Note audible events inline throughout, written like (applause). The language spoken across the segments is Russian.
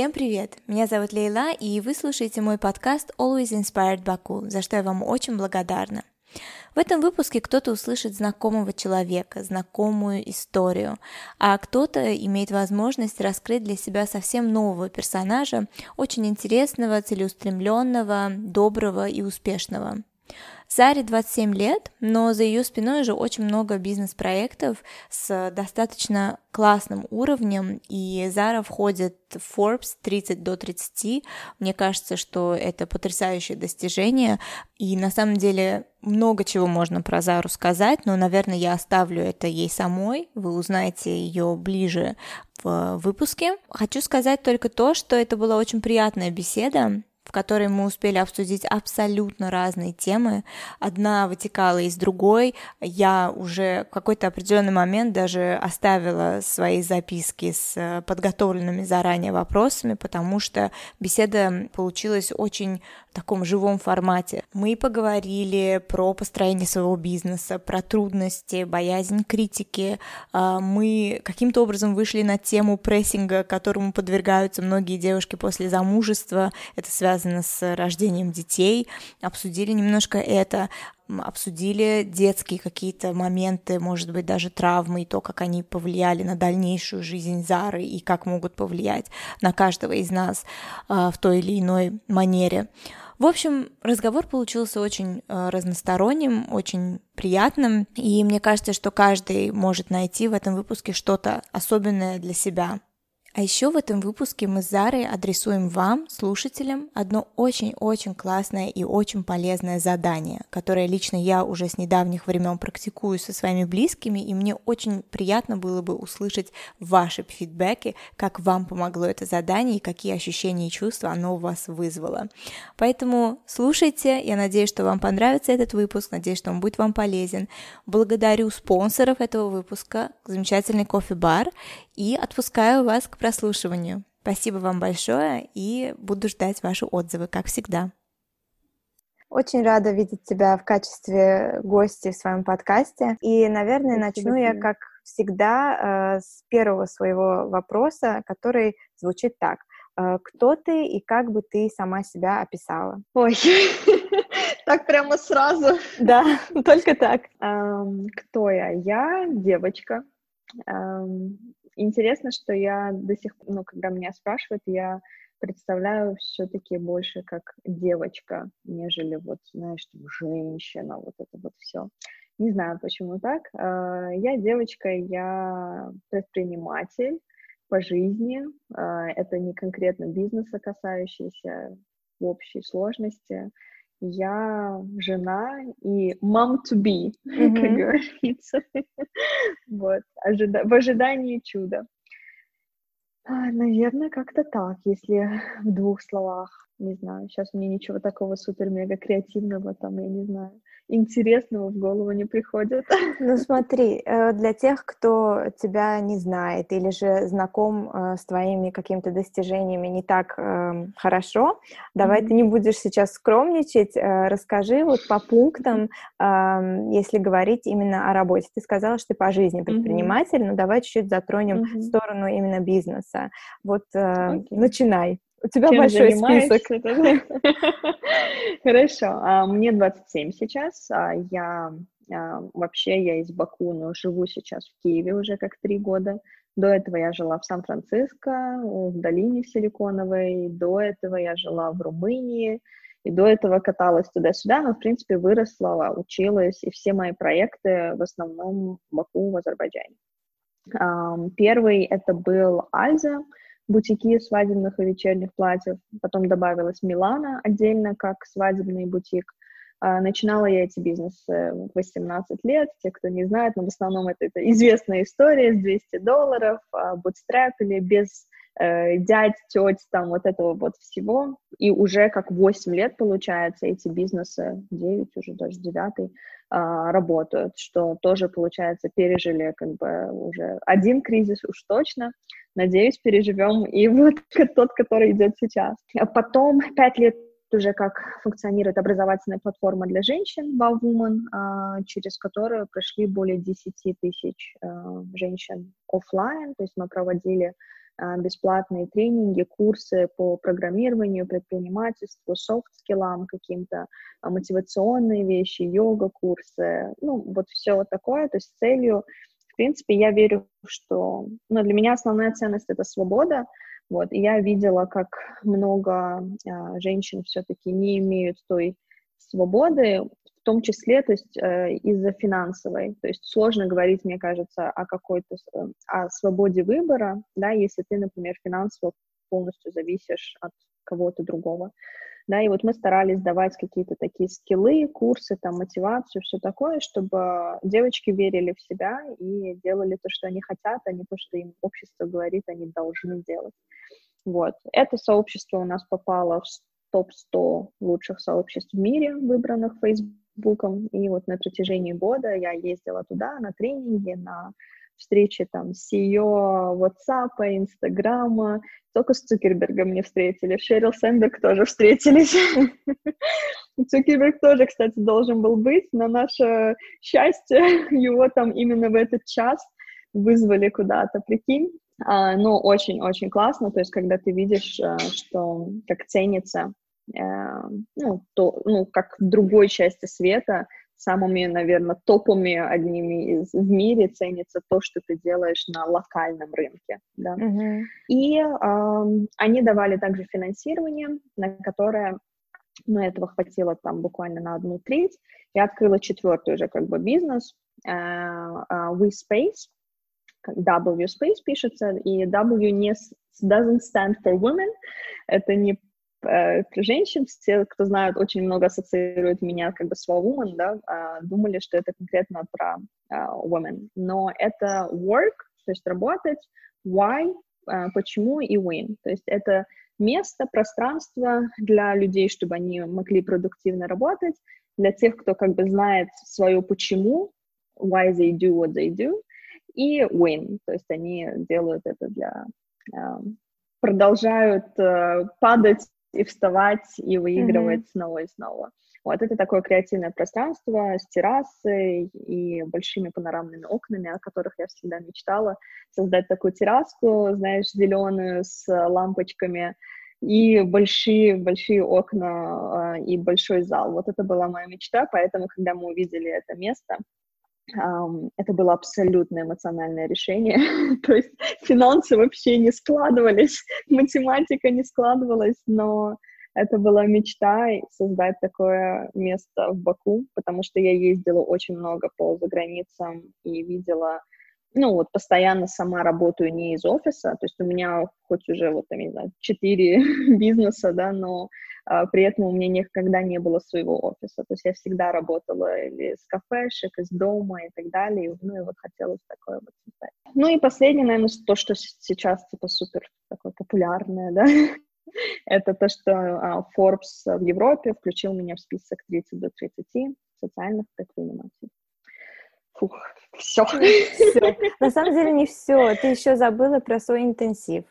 Всем привет! Меня зовут Лейла, и вы слушаете мой подкаст Always Inspired Baku, за что я вам очень благодарна. В этом выпуске кто-то услышит знакомого человека, знакомую историю, а кто-то имеет возможность раскрыть для себя совсем нового персонажа, очень интересного, целеустремленного, доброго и успешного. Заре 27 лет, но за ее спиной уже очень много бизнес-проектов с достаточно классным уровнем, и Зара входит в Forbes 30 до 30. Мне кажется, что это потрясающее достижение, и на самом деле много чего можно про Зару сказать, но, наверное, я оставлю это ей самой, вы узнаете ее ближе в выпуске. Хочу сказать только то, что это была очень приятная беседа, в которой мы успели обсудить абсолютно разные темы. Одна вытекала из другой. Я уже в какой-то определенный момент даже оставила свои записки с э, подготовленными заранее вопросами, потому что беседа получилась очень в таком живом формате. Мы поговорили про построение своего бизнеса, про трудности, боязнь критики. А, мы каким-то образом вышли на тему прессинга, которому подвергаются многие девушки после замужества. Это связано с рождением детей. Обсудили немножко это обсудили детские какие-то моменты, может быть, даже травмы, и то, как они повлияли на дальнейшую жизнь Зары и как могут повлиять на каждого из нас э, в той или иной манере. В общем, разговор получился очень э, разносторонним, очень приятным, и мне кажется, что каждый может найти в этом выпуске что-то особенное для себя. А еще в этом выпуске мы с Зарой адресуем вам, слушателям, одно очень-очень классное и очень полезное задание, которое лично я уже с недавних времен практикую со своими близкими, и мне очень приятно было бы услышать ваши фидбэки, как вам помогло это задание и какие ощущения и чувства оно у вас вызвало. Поэтому слушайте, я надеюсь, что вам понравится этот выпуск, надеюсь, что он будет вам полезен. Благодарю спонсоров этого выпуска, замечательный кофе-бар, и отпускаю вас к прослушиванию. Спасибо вам большое и буду ждать ваши отзывы, как всегда. Очень рада видеть тебя в качестве гостя в своем подкасте. И, наверное, Спасибо начну я, как всегда, э, с первого своего вопроса, который звучит так. Э, кто ты и как бы ты сама себя описала? Ой, (laughs) так прямо сразу. Да, (laughs) только так. Кто я? Я девочка, Интересно, что я до сих пор, ну, когда меня спрашивают, я представляю все-таки больше как девочка, нежели вот, знаешь, там, женщина, вот это вот все. Не знаю, почему так. А, я девочка, я предприниматель по жизни. А, это не конкретно бизнеса касающийся общей сложности я жена и mom to be, mm-hmm. (laughs) как говорится. (laughs) вот, ожида- в ожидании чуда. А, наверное, как-то так, если (laughs) в двух словах. Не знаю, сейчас мне ничего такого супер-мега креативного там, я не знаю интересного в голову не приходит. (laughs) Ну смотри, э, для тех, кто тебя не знает или же знаком э, с твоими какими-то достижениями не так эм, хорошо, давай mm-hmm. ты не будешь сейчас скромничать, э, расскажи вот по пунктам, эм, если говорить именно о работе. Ты сказала, что ты по жизни предприниматель, mm-hmm. но давай чуть-чуть затронем mm-hmm. сторону именно бизнеса. Вот okay. начинай. У тебя Чем большой список. (laughs) Хорошо. А, мне 27 сейчас. А, я а, вообще я из Баку, но живу сейчас в Киеве уже как три года. До этого я жила в Сан-Франциско, в долине Силиконовой. До этого я жила в Румынии. И до этого каталась туда-сюда, но, в принципе, выросла, училась, и все мои проекты в основном в Баку, в Азербайджане. Первый это был Альза, бутики свадебных и вечерних платьев. Потом добавилась Милана отдельно как свадебный бутик. А, начинала я эти бизнесы в 18 лет. Те, кто не знает, но в основном это, это известная история с 200 долларов, бутстрап или без э, дядь, теть, там вот этого вот всего. И уже как 8 лет, получается, эти бизнесы, 9 уже даже 9 а, работают, что тоже, получается, пережили как бы уже один кризис уж точно. Надеюсь, переживем и (laughs) вот тот, который идет сейчас. А потом пять лет уже как функционирует образовательная платформа для женщин Wow Woman, а, через которую прошли более 10 тысяч женщин офлайн, то есть мы проводили бесплатные тренинги, курсы по программированию, предпринимательству, софт-скиллам каким-то, а, мотивационные вещи, йога-курсы, ну, вот все вот такое, то есть целью, в принципе, я верю, что, ну, для меня основная ценность — это свобода, вот, и я видела, как много а, женщин все-таки не имеют той свободы, в том числе, то есть э, из-за финансовой. То есть сложно говорить, мне кажется, о какой-то э, о свободе выбора, да, если ты, например, финансово полностью зависишь от кого-то другого. Да, и вот мы старались давать какие-то такие скиллы, курсы, там, мотивацию, все такое, чтобы девочки верили в себя и делали то, что они хотят, а не то, что им общество говорит, они должны делать. Вот. Это сообщество у нас попало в топ-100 лучших сообществ в мире, выбранных Фейсбуком. И вот на протяжении года я ездила туда на тренинги, на встречи там с CEO WhatsApp, Инстаграма. Только с Цукербергом не встретили. Шерил Сэмберг тоже встретились. (laughs) Цукерберг тоже, кстати, должен был быть. На наше счастье (laughs) его там именно в этот час вызвали куда-то, прикинь. А, ну, очень-очень классно, то есть, когда ты видишь, э, что как ценится, ну, то, ну, как в другой части света, самыми, наверное, топовыми одними из в мире ценится то, что ты делаешь на локальном рынке, да. Mm-hmm. И э, они давали также финансирование, на которое, ну, этого хватило там буквально на одну треть. Я открыла четвертый уже как бы бизнес, э, э, WeSpace, W space пишется, и W не doesn't stand for women, это не женщин, все, кто знают, очень много ассоциируют меня как бы с woman, да, э, думали, что это конкретно про э, women, но это work, то есть работать, why, э, почему и win, то есть это место, пространство для людей, чтобы они могли продуктивно работать, для тех, кто как бы знает свое почему, why they do what they do, и win, то есть они делают это для... Продолжают uh, падать и вставать, и выигрывать mm-hmm. снова и снова. Вот это такое креативное пространство с террасой и большими панорамными окнами, о которых я всегда мечтала. Создать такую терраску, знаешь, зеленую с лампочками и большие-большие окна э, и большой зал. Вот это была моя мечта, поэтому, когда мы увидели это место, это было абсолютно эмоциональное решение. (laughs) То есть финансы вообще не складывались, (laughs) математика не складывалась, но это была мечта создать такое место в Баку, потому что я ездила очень много по заграницам и видела, ну вот постоянно сама работаю не из офиса, то есть у меня хоть уже вот, я не знаю, четыре (laughs) бизнеса, да, но а, при этом у меня никогда не было своего офиса, то есть я всегда работала или с кафешек, из дома и так далее, ну и вот хотелось такое вот создать. Ну и последнее, наверное, то, что сейчас типа супер такое популярное, (laughs) да, это то, что uh, Forbes в Европе включил меня в список 30 до 30 социальных предпринимателей. Фух, все. все. На самом деле не все. Ты еще забыла про свой интенсив.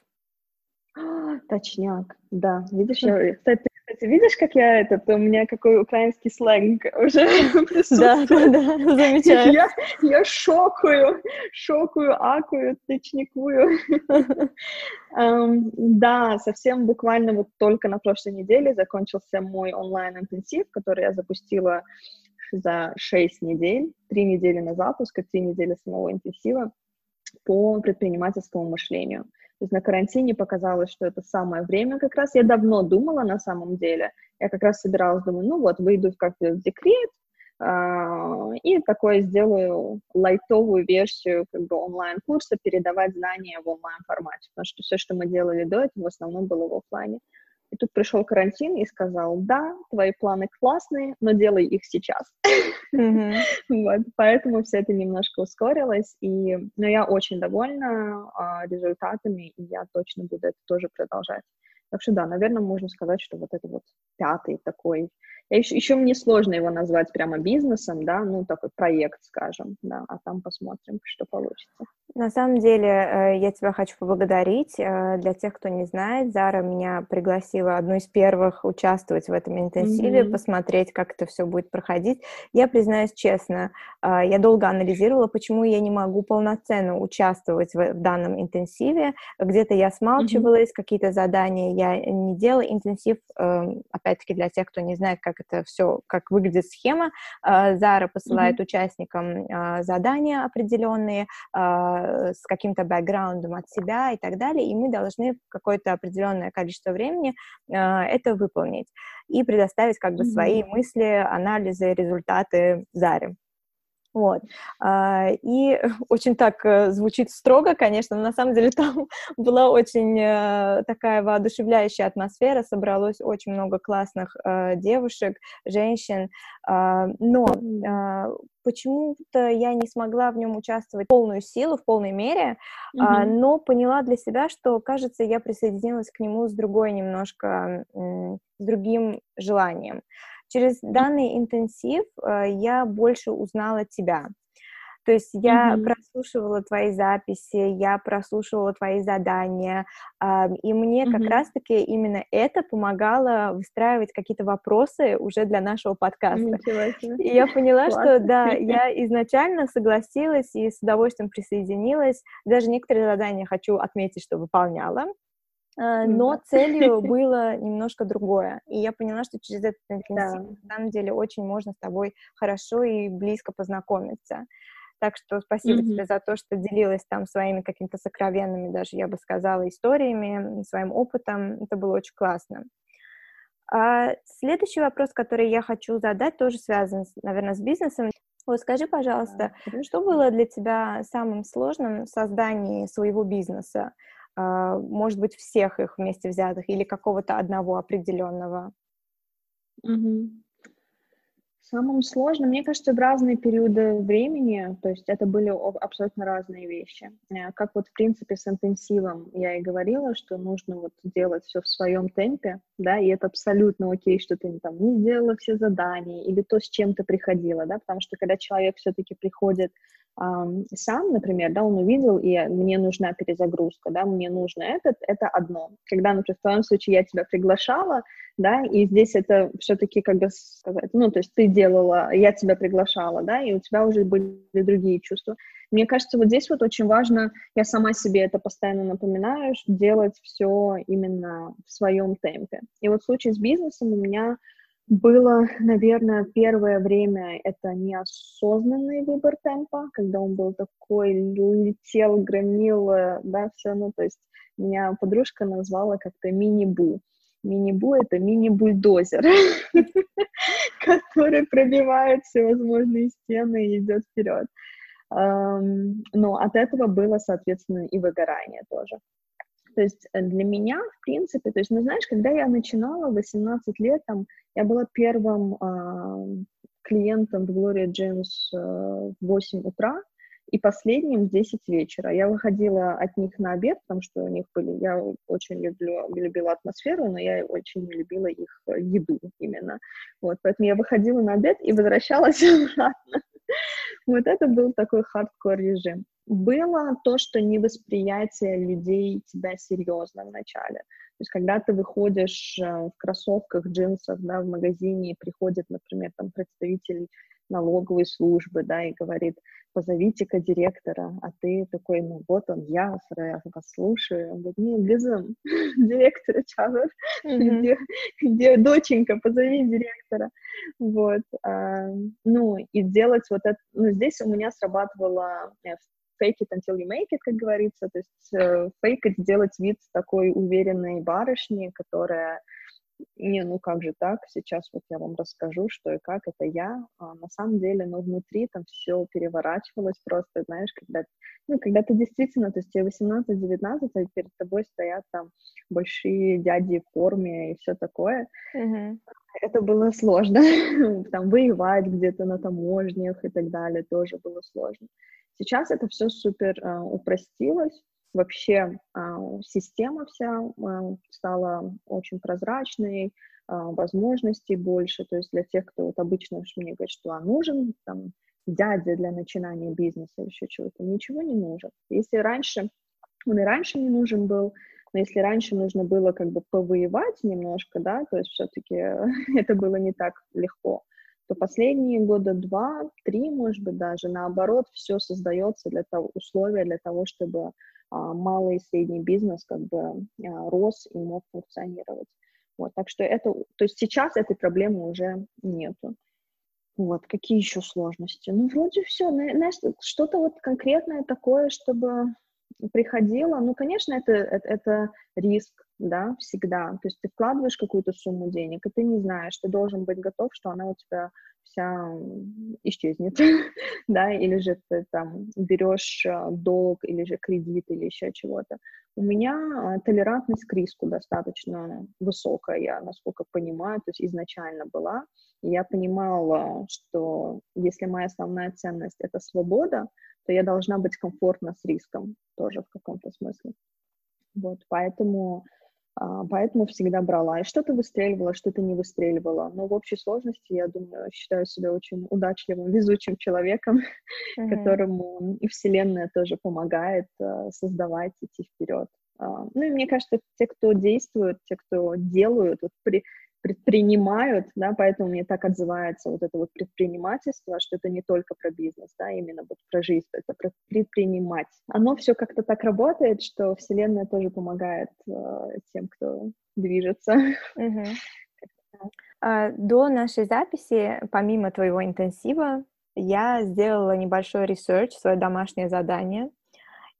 Точняк, да. Видишь, я, кстати, видишь, как я этот, у меня какой украинский сленг уже (laughs) Да, да, да, замечаю. Я, я шокую, шокую, акую, тычникую. um, да, совсем буквально вот только на прошлой неделе закончился мой онлайн-интенсив, который я запустила за 6 недель, 3 недели на запуск и 3 недели самого интенсива по предпринимательскому мышлению. То есть на карантине показалось, что это самое время как раз. Я давно думала на самом деле. Я как раз собиралась, думаю, ну вот, выйду как-то декрет, Uh, и такое сделаю лайтовую версию как бы онлайн-курса, передавать знания в онлайн-формате, потому что все, что мы делали до этого, в основном было в офлайне. И тут пришел карантин и сказал, да, твои планы классные, но делай их сейчас. Mm-hmm. (laughs) вот, поэтому все это немножко ускорилось, и, но я очень довольна а, результатами, и я точно буду это тоже продолжать. Так что да, наверное, можно сказать, что вот это вот пятый такой еще, еще мне сложно его назвать прямо бизнесом, да, ну, такой проект, скажем, да, а там посмотрим, что получится. На самом деле, э, я тебя хочу поблагодарить. Э, для тех, кто не знает, Зара меня пригласила одну из первых участвовать в этом интенсиве, mm-hmm. посмотреть, как это все будет проходить. Я признаюсь честно, э, я долго анализировала, почему я не могу полноценно участвовать в, в данном интенсиве. Где-то я смалчивалась, mm-hmm. какие-то задания я не делала. Интенсив, опять-таки, для тех, кто не знает, как это все, как выглядит схема, Зара посылает mm-hmm. участникам задания определенные, Э, с каким-то бэкграундом от себя и так далее, и мы должны какое-то определенное количество времени это выполнить и предоставить как бы mm-hmm. свои мысли, анализы, результаты Заре. Вот. А, и (laughs) очень так э, звучит строго, конечно, но на самом деле (laughs) там была очень такая воодушевляющая атмосфера, собралось очень много классных девушек, женщин, а, но почему-то я не смогла в нем участвовать в полную силу, в полной мере, mm-hmm. а, но поняла для себя, что, кажется, я присоединилась к нему с другой немножко, с другим желанием. Через данный интенсив а, я больше узнала тебя. То есть я mm-hmm. прослушивала твои записи, я прослушивала твои задания, э, и мне mm-hmm. как раз-таки именно это помогало выстраивать какие-то вопросы уже для нашего подкаста. И я поняла, что да, я изначально согласилась и с удовольствием присоединилась. Даже некоторые задания хочу отметить, что выполняла. А, но целью (laughs) было немножко другое. И я поняла, что через этот интенсив, да. на самом деле, очень можно с тобой хорошо и близко познакомиться. Так что спасибо mm-hmm. тебе за то, что делилась там своими какими-то сокровенными, даже я бы сказала, историями, своим опытом. Это было очень классно. А следующий вопрос, который я хочу задать, тоже связан, наверное, с бизнесом. Вот скажи, пожалуйста, да, что было для тебя самым сложным в создании своего бизнеса? А, может быть, всех их вместе взятых или какого-то одного определенного? Угу. Самым сложным, мне кажется, в разные периоды времени, то есть это были абсолютно разные вещи. Э, как вот, в принципе, с интенсивом я и говорила, что нужно вот делать все в своем темпе, да, и это абсолютно окей, что ты там не сделала все задания или то, с чем ты приходила, да, потому что когда человек все-таки приходит сам, например, да, он увидел, и мне нужна перезагрузка, да, мне нужно этот, это одно. Когда, например, в твоем случае я тебя приглашала, да, и здесь это все-таки, как бы сказать, ну, то есть ты делала, я тебя приглашала, да, и у тебя уже были другие чувства. Мне кажется, вот здесь вот очень важно, я сама себе это постоянно напоминаю, делать все именно в своем темпе. И вот в случае с бизнесом у меня было, наверное, первое время это неосознанный выбор темпа, когда он был такой, летел, громил, э, да, все, ну, то есть меня подружка назвала как-то мини-бу. Мини-бу — это мини-бульдозер, (laughs) который пробивает всевозможные стены и идет вперед. Но от этого было, соответственно, и выгорание тоже. То есть э, для меня, в принципе, то есть, ну, знаешь, когда я начинала 18 лет, там, я была первым э, клиентом в Gloria Jeans э, в 8 утра и последним в 10 вечера. Я выходила от них на обед, потому что у них были... Я очень люблю, любила атмосферу, но я очень не любила их э, еду именно. Вот, поэтому я выходила на обед и возвращалась (laughs) обратно. Вот это был такой хардкор режим было то, что невосприятие людей тебя серьезно вначале. То есть, когда ты выходишь э, в кроссовках, джинсах, да, в магазине, и приходит, например, там представитель налоговой службы, да, и говорит, позовите-ка директора, а ты такой, ну вот он, я, я вас слушаю, он говорит, нет, безум, (laughs) директора Чавер, где, где доченька, позови директора, вот, а, ну, и делать вот это, ну, здесь у меня срабатывало э, fake it until you make it, как говорится, то есть э, фейкать, сделать вид такой уверенной барышни, которая не, ну как же так, сейчас вот я вам расскажу, что и как, это я, а на самом деле, ну, внутри там все переворачивалось просто, знаешь, когда, ну, когда ты действительно, то есть тебе 18-19, а перед тобой стоят там большие дяди в форме и все такое, mm-hmm. это было сложно, (laughs) там воевать где-то на таможнях и так далее тоже было сложно. Сейчас это все супер э, упростилось, вообще э, система вся э, стала очень прозрачной, возможностей больше, то есть для тех, кто вот обычно мне говорит, что а нужен там дядя для начинания бизнеса, еще чего-то, ничего не нужен. Если раньше, он и раньше не нужен был, но если раньше нужно было как бы повоевать немножко, да, то есть все-таки (laughs) это было не так легко, то последние года два, три, может быть, даже наоборот, все создается для того, условия для того, чтобы а, малый и средний бизнес как бы а, рос и мог функционировать. Вот, так что это, то есть сейчас этой проблемы уже нету. Вот, какие еще сложности? Ну, вроде все, знаешь, что-то вот конкретное такое, чтобы приходило, ну, конечно, это, это, это риск, да, всегда. То есть ты вкладываешь какую-то сумму денег, и ты не знаешь, ты должен быть готов, что она у тебя вся исчезнет, (laughs) да, или же ты там берешь а, долг, или же кредит, или еще чего-то. У меня а, толерантность к риску достаточно высокая, я, насколько понимаю, то есть изначально была. Я понимала, что если моя основная ценность — это свобода, то я должна быть комфортна с риском тоже в каком-то смысле. Вот, поэтому поэтому всегда брала. И что-то выстреливала, что-то не выстреливала. Но в общей сложности, я думаю, считаю себя очень удачливым, везучим человеком, (laughs) mm-hmm. которому и Вселенная тоже помогает а, создавать, идти вперед. А, ну и мне кажется, те, кто действуют, те, кто делают, вот при, предпринимают, да, поэтому мне так отзывается вот это вот предпринимательство, что это не только про бизнес, да, именно вот про жизнь, это про предпринимать. Оно все как-то так работает, что Вселенная тоже помогает э, тем, кто движется. (laughs) Угу. До нашей записи, помимо твоего интенсива, я сделала небольшой research, свое домашнее задание,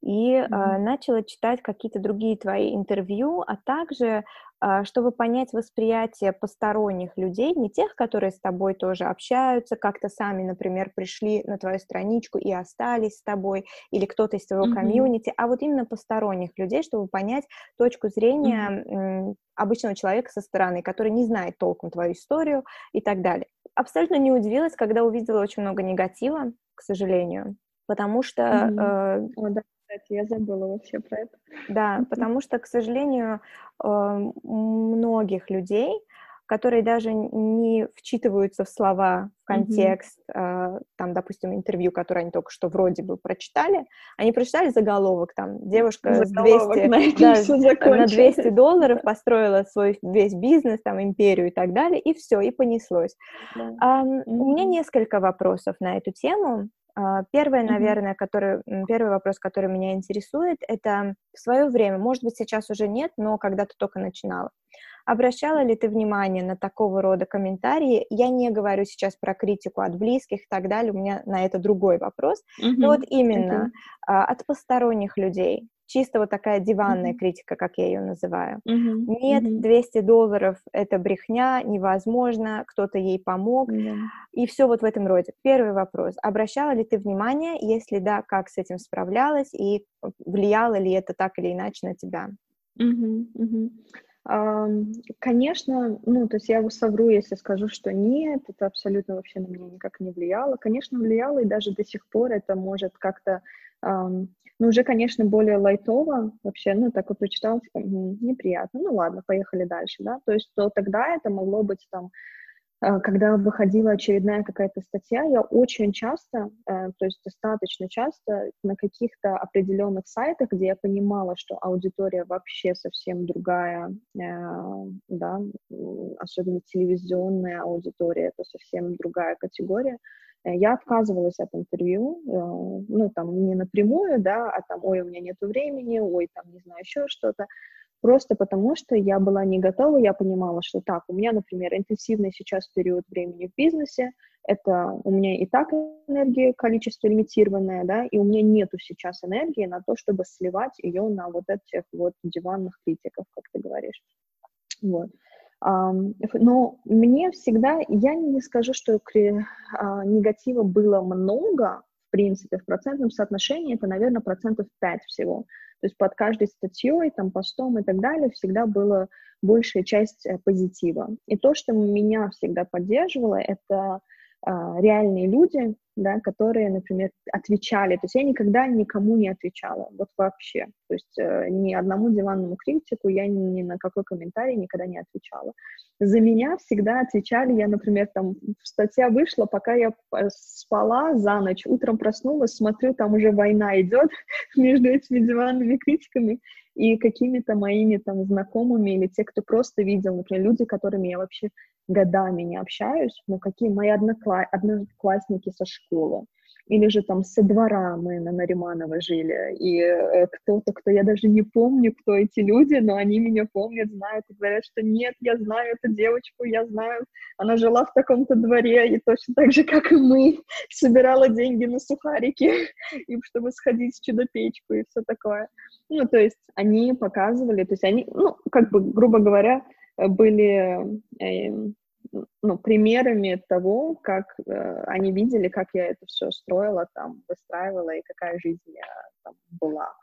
и mm-hmm. э, начала читать какие-то другие твои интервью, а также э, чтобы понять восприятие посторонних людей, не тех, которые с тобой тоже общаются, как-то сами, например, пришли на твою страничку и остались с тобой, или кто-то из твоего mm-hmm. community, а вот именно посторонних людей, чтобы понять точку зрения mm-hmm. обычного человека со стороны, который не знает толком твою историю и так далее. Абсолютно не удивилась, когда увидела очень много негатива, к сожалению, потому что... Mm-hmm. Э, О, да кстати, я забыла вообще про это. Да, потому что, к сожалению, э, многих людей, которые даже не вчитываются в слова, в контекст, mm-hmm. там, допустим, интервью, которое они только что вроде бы прочитали, они прочитали заголовок, там, девушка заголовок с 200, да, на 200 долларов (laughs) построила свой весь бизнес, там, империю и так далее, и все, и понеслось. Yeah. Um, mm-hmm. У меня несколько вопросов на эту тему. А, первое, наверное, который, первый вопрос, который меня интересует, это в свое время, может быть, сейчас уже нет, но когда ты только начинала. Обращала ли ты внимание на такого рода комментарии? Я не говорю сейчас про критику от близких и так далее, у меня на это другой вопрос. Mm-hmm. Но вот именно okay. от посторонних людей чисто вот такая диванная mm-hmm. критика, как я ее называю. Mm-hmm. Нет, mm-hmm. 200 долларов — это брехня, невозможно, кто-то ей помог, mm-hmm. и все вот в этом роде. Первый вопрос. Обращала ли ты внимание, если да, как с этим справлялась, и влияло ли это так или иначе на тебя? Mm-hmm. Mm-hmm. Конечно, ну, то есть я совру, если скажу, что нет, это абсолютно вообще на меня никак не влияло. Конечно, влияло, и даже до сих пор это может как-то Um, ну, уже, конечно, более лайтово вообще, ну, так вот прочитала, типа, неприятно, ну, ладно, поехали дальше, да, то есть то тогда это могло быть там, э, когда выходила очередная какая-то статья, я очень часто, э, то есть достаточно часто на каких-то определенных сайтах, где я понимала, что аудитория вообще совсем другая, э, да, особенно телевизионная аудитория, это совсем другая категория, я отказывалась от интервью, э, ну, там, не напрямую, да, а там, ой, у меня нет времени, ой, там, не знаю, еще что-то, просто потому что я была не готова, я понимала, что так, у меня, например, интенсивный сейчас период времени в бизнесе, это у меня и так энергия, количество лимитированное, да, и у меня нету сейчас энергии на то, чтобы сливать ее на вот этих вот диванных критиков, как ты говоришь. Вот. Но мне всегда, я не скажу, что а, негатива было много, в принципе, в процентном соотношении это, наверное, процентов 5 всего. То есть под каждой статьей, там, постом и так далее всегда была большая часть э, позитива. И то, что меня всегда поддерживало, это реальные люди, да, которые, например, отвечали. То есть я никогда никому не отвечала, вот вообще. То есть э, ни одному диванному критику я ни на какой комментарий никогда не отвечала. За меня всегда отвечали, я, например, там статья вышла, пока я спала за ночь, утром проснулась, смотрю, там уже война идет (laughs) между этими диванными критиками и какими-то моими там знакомыми или те, кто просто видел, например, люди, которыми я вообще годами не общаюсь, но какие мои однокла... одноклассники со школы, или же там со двора мы на Нариманово жили, и э, кто-то, кто я даже не помню, кто эти люди, но они меня помнят, знают и говорят, что нет, я знаю эту девочку, я знаю, она жила в таком-то дворе, и точно так же, как и мы, собирала деньги на сухарики, (laughs) и чтобы сходить в чудо-печку и все такое. Ну, то есть они показывали, то есть они, ну, как бы, грубо говоря, были э, ну, примерами того, как э, они видели, как я это все строила, там, выстраивала и какая жизнь я там была.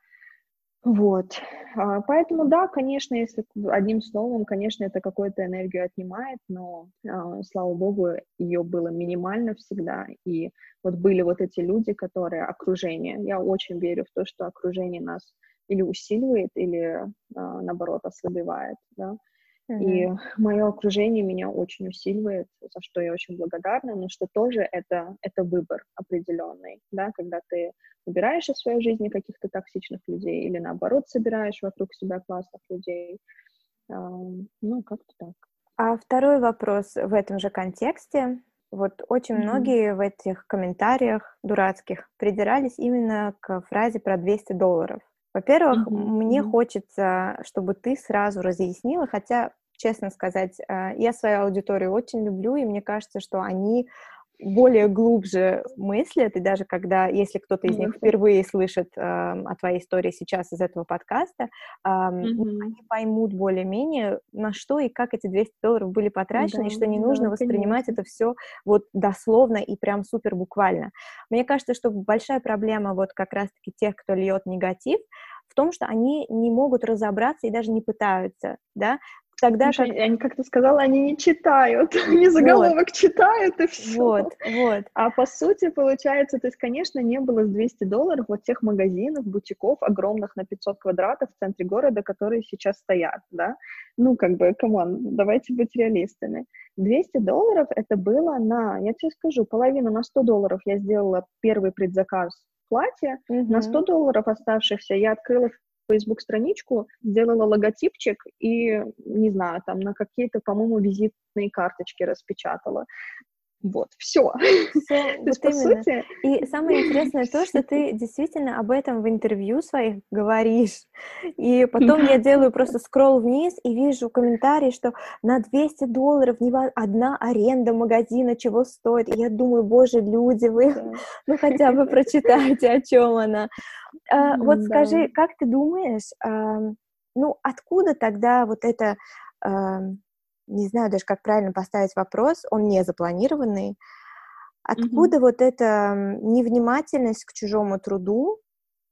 Вот. А, поэтому, да, конечно, если одним словом, конечно, это какую-то энергию отнимает, но, а, слава богу, ее было минимально всегда. И вот были вот эти люди, которые окружение. Я очень верю в то, что окружение нас или усиливает, или, а, наоборот, ослабевает, да. Mm-hmm. И мое окружение меня очень усиливает, за что я очень благодарна, но что тоже это, это выбор определенный, да, когда ты убираешь из своей жизни каких-то токсичных людей или наоборот собираешь вокруг себя классных людей. Ну, как-то так. А второй вопрос в этом же контексте. Вот очень mm-hmm. многие в этих комментариях дурацких придирались именно к фразе про 200 долларов. Во-первых, mm-hmm. мне хочется, чтобы ты сразу разъяснила, хотя, честно сказать, э, я свою аудиторию очень люблю, и мне кажется, что они более глубже мыслят, и даже когда, если кто-то из них впервые слышит э, о твоей истории сейчас из этого подкаста, э, mm-hmm. они поймут более-менее, на что и как эти 200 долларов были потрачены, да, и что не нужно да, воспринимать конечно. это все вот дословно и прям супер буквально. Мне кажется, что большая проблема вот как раз-таки тех, кто льет негатив, в том, что они не могут разобраться и даже не пытаются, да, Тогда Слушай, как... Они, как ты сказала, они не читают, (laughs) они заголовок вот. читают и все. Вот, вот. А по сути, получается, то есть, конечно, не было с 200 долларов вот тех магазинов, бутиков огромных на 500 квадратов в центре города, которые сейчас стоят, да? Ну, как бы, come on, давайте быть реалистами. 200 долларов это было на, я тебе скажу, половину на 100 долларов я сделала первый предзаказ платья, mm-hmm. на 100 долларов оставшихся я открыла Facebook-страничку, сделала логотипчик и, не знаю, там на какие-то, по-моему, визитные карточки распечатала. Вот, все. (laughs) все вот по сути... И (laughs) самое интересное то, что ты (laughs) действительно об этом в интервью своих говоришь. И потом я делаю просто скролл вниз и вижу комментарии, что на 200 долларов одна аренда магазина чего стоит. И я думаю, боже, люди, вы ну хотя бы прочитайте, о чем она. А, вот скажи, как ты думаешь, ну откуда тогда вот это не знаю даже, как правильно поставить вопрос, он не запланированный. Откуда mm-hmm. вот эта невнимательность к чужому труду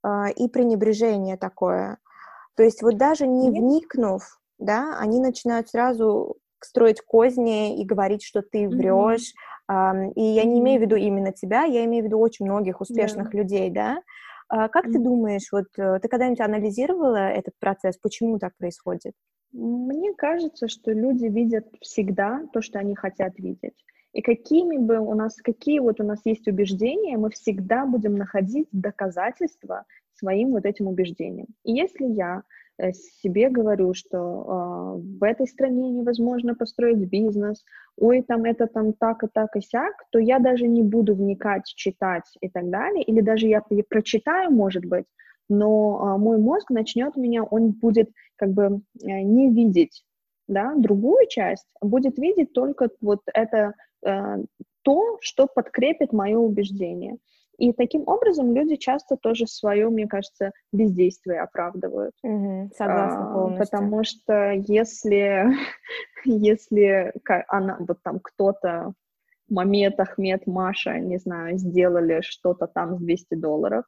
э, и пренебрежение такое? То есть вот даже не вникнув, да, они начинают сразу строить козни и говорить, что ты врешь. Mm-hmm. Э, и я не имею в виду именно тебя, я имею в виду очень многих успешных yeah. людей, да. А как mm-hmm. ты думаешь, вот э, ты когда-нибудь анализировала этот процесс, почему так происходит? Мне кажется, что люди видят всегда то, что они хотят видеть. И какими бы у нас, какие вот у нас есть убеждения, мы всегда будем находить доказательства своим вот этим убеждениям. И если я э, себе говорю, что э, в этой стране невозможно построить бизнес, ой, там это там так и так и сяк, то я даже не буду вникать, читать и так далее, или даже я прочитаю, может быть, но а, мой мозг начнет меня, он будет как бы э, не видеть, да, другую часть, будет видеть только вот это э, то, что подкрепит мое убеждение. И таким образом люди часто тоже свое, мне кажется, бездействие оправдывают. Угу, согласна полностью. А, потому что если, (laughs) если она, вот там кто-то, Мамед, Ахмед, Маша, не знаю, сделали что-то там с 200 долларов,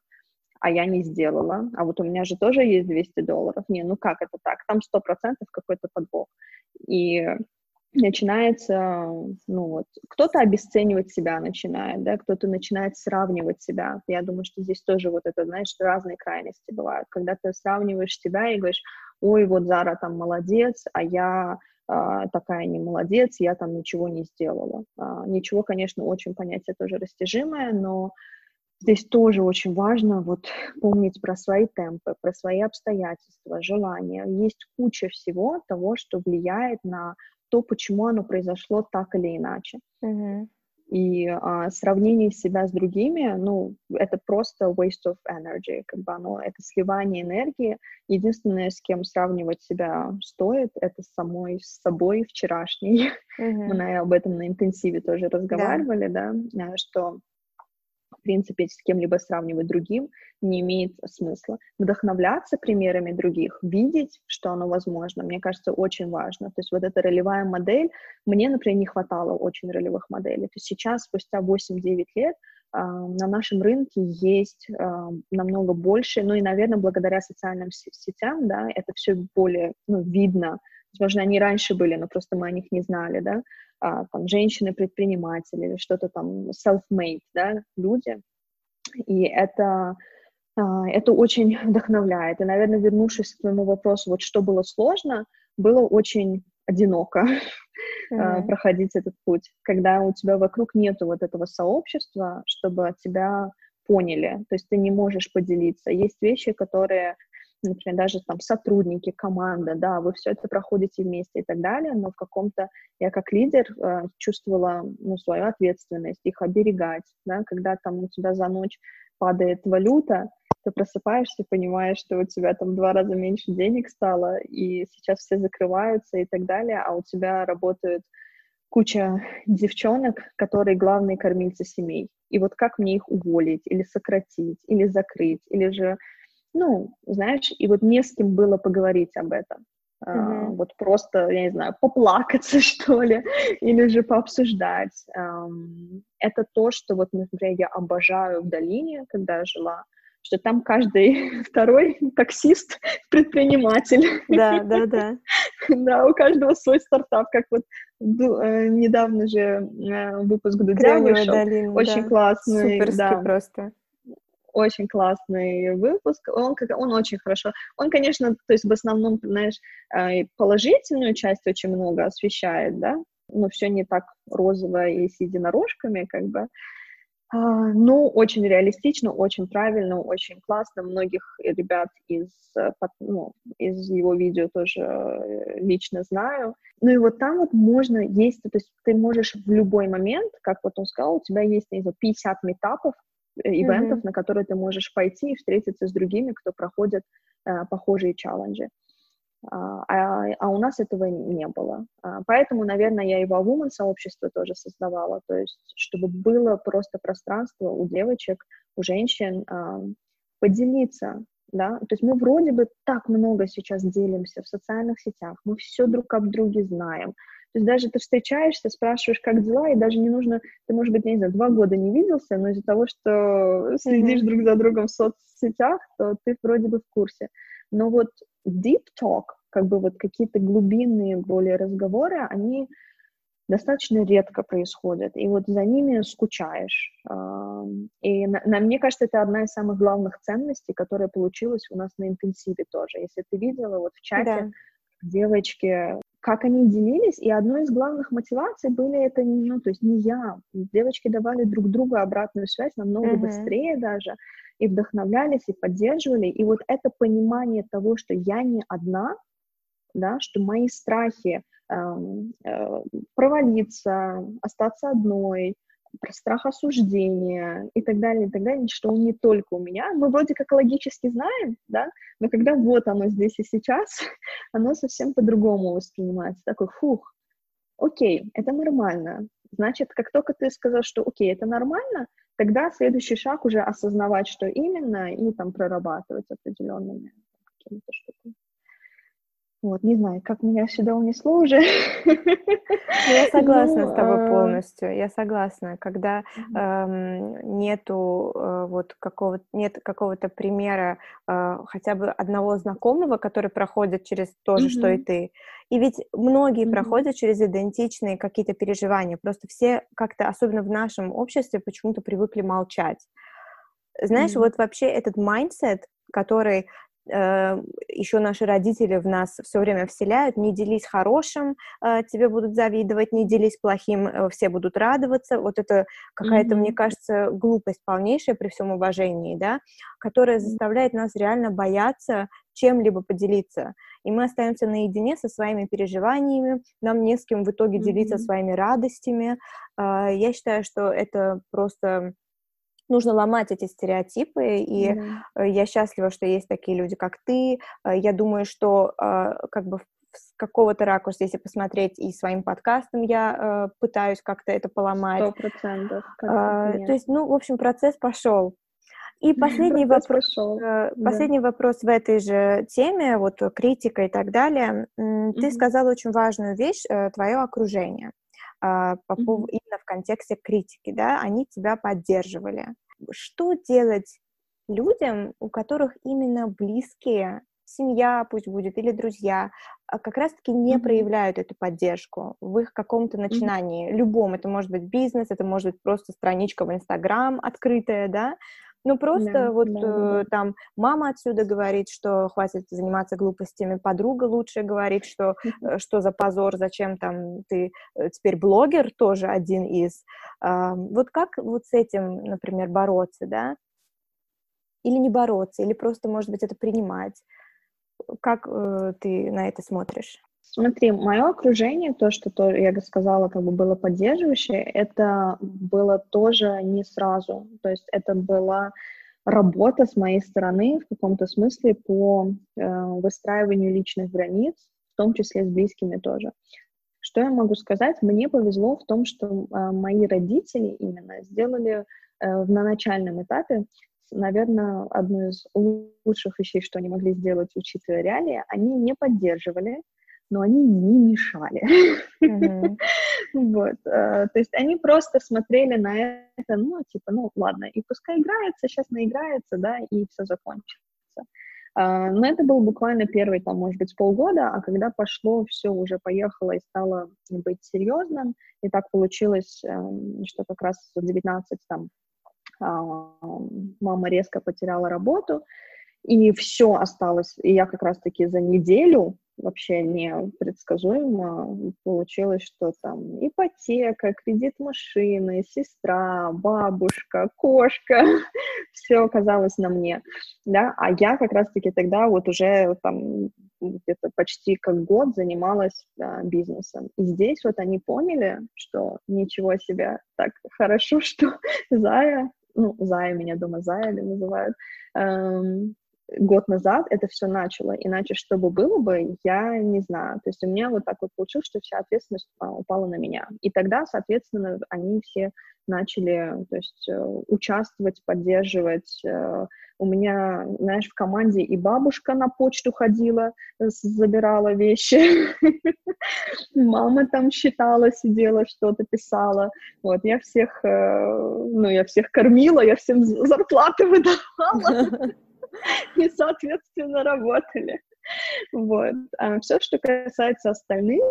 а я не сделала, а вот у меня же тоже есть 200 долларов. Не, ну как это так? Там 100% какой-то подвох. И начинается, ну вот, кто-то обесценивать себя начинает, да, кто-то начинает сравнивать себя. Я думаю, что здесь тоже вот это, знаешь, разные крайности бывают. Когда ты сравниваешь себя и говоришь, ой, вот Зара там молодец, а я а, такая не молодец, я там ничего не сделала. А, ничего, конечно, очень понятие тоже растяжимое, но здесь тоже очень важно вот помнить про свои темпы, про свои обстоятельства, желания. Есть куча всего того, что влияет на то, почему оно произошло так или иначе. Mm-hmm. И а, сравнение себя с другими, ну, это просто waste of energy, как бы оно, это сливание энергии. Единственное, с кем сравнивать себя стоит, это самой с собой вчерашней. (laughs) Mm-hmm. Мы об этом на интенсиве тоже разговаривали, да, да что принципе, с кем-либо сравнивать другим не имеет смысла. Вдохновляться примерами других, видеть, что оно возможно, мне кажется, очень важно. То есть вот эта ролевая модель, мне, например, не хватало очень ролевых моделей. То есть сейчас, спустя 8-9 лет, Uh, на нашем рынке есть uh, намного больше, ну и, наверное, благодаря социальным сетям, да, это все более ну, видно. Возможно, они раньше были, но просто мы о них не знали, да а, там, женщины-предприниматели что-то там self-made, да, люди. И это, а, это очень (laughs) вдохновляет. И, наверное, вернувшись к твоему вопросу, вот что было сложно, было очень одиноко (laughs) mm-hmm. проходить этот путь, когда у тебя вокруг нету вот этого сообщества, чтобы тебя поняли, то есть ты не можешь поделиться. Есть вещи, которые например, даже там сотрудники, команда, да, вы все это проходите вместе и так далее, но в каком-то, я как лидер э, чувствовала, ну, свою ответственность, их оберегать, да, когда там у тебя за ночь падает валюта, ты просыпаешься, понимаешь, что у тебя там два раза меньше денег стало, и сейчас все закрываются и так далее, а у тебя работают куча девчонок, которые главные кормильцы семей. И вот как мне их уволить, или сократить, или закрыть, или же ну, знаешь, и вот не с кем было поговорить об этом. Mm-hmm. Uh, вот просто, я не знаю, поплакаться, (laughs) что ли, или же пообсуждать. Um, это то, что вот, например, я обожаю в долине, когда я жила, что там каждый (laughs) второй таксист (laughs) предприниматель. Да, да, да. Да, у каждого свой стартап, как вот э, недавно же э, выпуск Дудя вышел. Очень классный. Суперский просто очень классный выпуск, он, он очень хорошо, он, конечно, то есть в основном, знаешь, э, положительную часть очень много освещает, да, но все не так розовое и с единорожками, как бы, а, ну, очень реалистично, очень правильно, очень классно. Многих ребят из, э, ну, из его видео тоже э, лично знаю. Ну и вот там вот можно есть, то есть ты можешь в любой момент, как вот он сказал, у тебя есть, не знаю, 50 метапов, ивентов, mm-hmm. на которые ты можешь пойти и встретиться с другими, кто проходит э, похожие челленджи. А, а, а у нас этого не было. А, поэтому, наверное, я и во Woman сообщество тоже создавала, то есть чтобы было просто пространство у девочек, у женщин а, поделиться, да, то есть мы вроде бы так много сейчас делимся в социальных сетях, мы все друг об друге знаем, то есть даже ты встречаешься, спрашиваешь, как дела, и даже не нужно, ты, может быть, не знаю, два года не виделся, но из-за того, что (laughs) следишь mm-hmm. друг за другом в соцсетях, то ты вроде бы в курсе. Но вот deep talk, как бы вот какие-то глубинные более разговоры, они достаточно редко происходят, и вот за ними скучаешь. И на, на, мне кажется, это одна из самых главных ценностей, которая получилась у нас на интенсиве тоже. Если ты видела, вот в чате да. девочки как они делились, и одной из главных мотиваций были это, ну, то есть не я, девочки давали друг другу обратную связь намного uh-huh. быстрее даже, и вдохновлялись, и поддерживали, и вот это понимание того, что я не одна, да, что мои страхи эм, э, провалиться, остаться одной, про страх осуждения и так далее, и так далее, что он не только у меня. Мы вроде как логически знаем, да, но когда вот оно здесь и сейчас, (laughs) оно совсем по-другому воспринимается. Такой, фух, окей, это нормально. Значит, как только ты сказал, что окей, это нормально, тогда следующий шаг уже осознавать, что именно, и там прорабатывать определенными какими-то штуками. Вот, не знаю, как меня сюда унесло уже. Ну, я (laughs) согласна ну, с тобой а, полностью. Я согласна, когда эм, нету э, вот какого нет какого-то примера э, хотя бы одного знакомого, который проходит через то же, что и ты. И ведь многие проходят через идентичные какие-то переживания. Просто все как-то, особенно в нашем обществе, почему-то привыкли молчать. Знаешь, вот вообще этот mindset, который Э, еще наши родители в нас все время вселяют, не делись хорошим, э, тебе будут завидовать, не делись плохим, э, все будут радоваться. Вот это какая-то, mm-hmm. мне кажется, глупость полнейшая при всем уважении, да, которая заставляет нас реально бояться чем-либо поделиться. И мы остаемся наедине со своими переживаниями, нам не с кем в итоге mm-hmm. делиться своими радостями. Я считаю, что это просто нужно ломать эти стереотипы, и mm-hmm. я счастлива, что есть такие люди, как ты. Э, я думаю, что э, как бы с какого-то ракурса, если посмотреть, и своим подкастом я э, пытаюсь как-то это поломать. Сто процентов. А, то есть, ну, в общем, процесс пошел. И последний вопрос, пошел. последний да. вопрос в этой же теме, вот критика и так далее. Ты mm-hmm. сказала очень важную вещь, твое окружение. А, по поводу, именно в контексте критики, да, они тебя поддерживали. Что делать людям, у которых именно близкие, семья пусть будет или друзья, а как раз-таки не mm-hmm. проявляют эту поддержку в их каком-то начинании, mm-hmm. любом, это может быть бизнес, это может быть просто страничка в Инстаграм открытая, да, ну, просто да, вот да, да. Э, там мама отсюда говорит, что хватит заниматься глупостями, подруга лучше говорит, что э, что за позор, зачем там ты э, теперь блогер тоже один из. Э, вот как вот с этим, например, бороться, да? Или не бороться, или просто, может быть, это принимать? Как э, ты на это смотришь? Смотри, мое окружение, то, что то, я сказала, как бы было поддерживающее, это было тоже не сразу. То есть это была работа с моей стороны в каком-то смысле по э, выстраиванию личных границ, в том числе с близкими тоже. Что я могу сказать? Мне повезло в том, что э, мои родители именно сделали э, на начальном этапе, наверное, одну из лучших вещей, что они могли сделать, учитывая реалии, они не поддерживали, но они не мешали. Mm-hmm. (laughs) вот, э, то есть они просто смотрели на это, ну, типа, ну, ладно, и пускай играется, сейчас наиграется, да, и все закончится. Uh, но это был буквально первый, там, может быть, полгода, а когда пошло, все уже поехало и стало быть серьезным, и так получилось, uh, что как раз в 19 там uh, мама резко потеряла работу, и все осталось, и я как раз-таки за неделю вообще непредсказуемо. Получилось, что там ипотека, кредит машины, сестра, бабушка, кошка, (laughs) все оказалось на мне, да, а я как раз-таки тогда вот уже там где-то почти как год занималась да, бизнесом. И здесь вот они поняли, что ничего себе, так хорошо, (laughs) что Зая, ну, Зая меня дома Зая называют, эм, год назад это все начало, иначе что бы было бы, я не знаю. То есть у меня вот так вот получилось, что вся ответственность а, упала на меня. И тогда, соответственно, они все начали то есть, э, участвовать, поддерживать. Э, у меня, знаешь, в команде и бабушка на почту ходила, забирала вещи. (laughs) Мама там считала, сидела, что-то писала. Вот, я всех, э, ну, я всех кормила, я всем зарплаты выдавала. (laughs) и, соответственно, работали. Вот. А все, что касается остальных,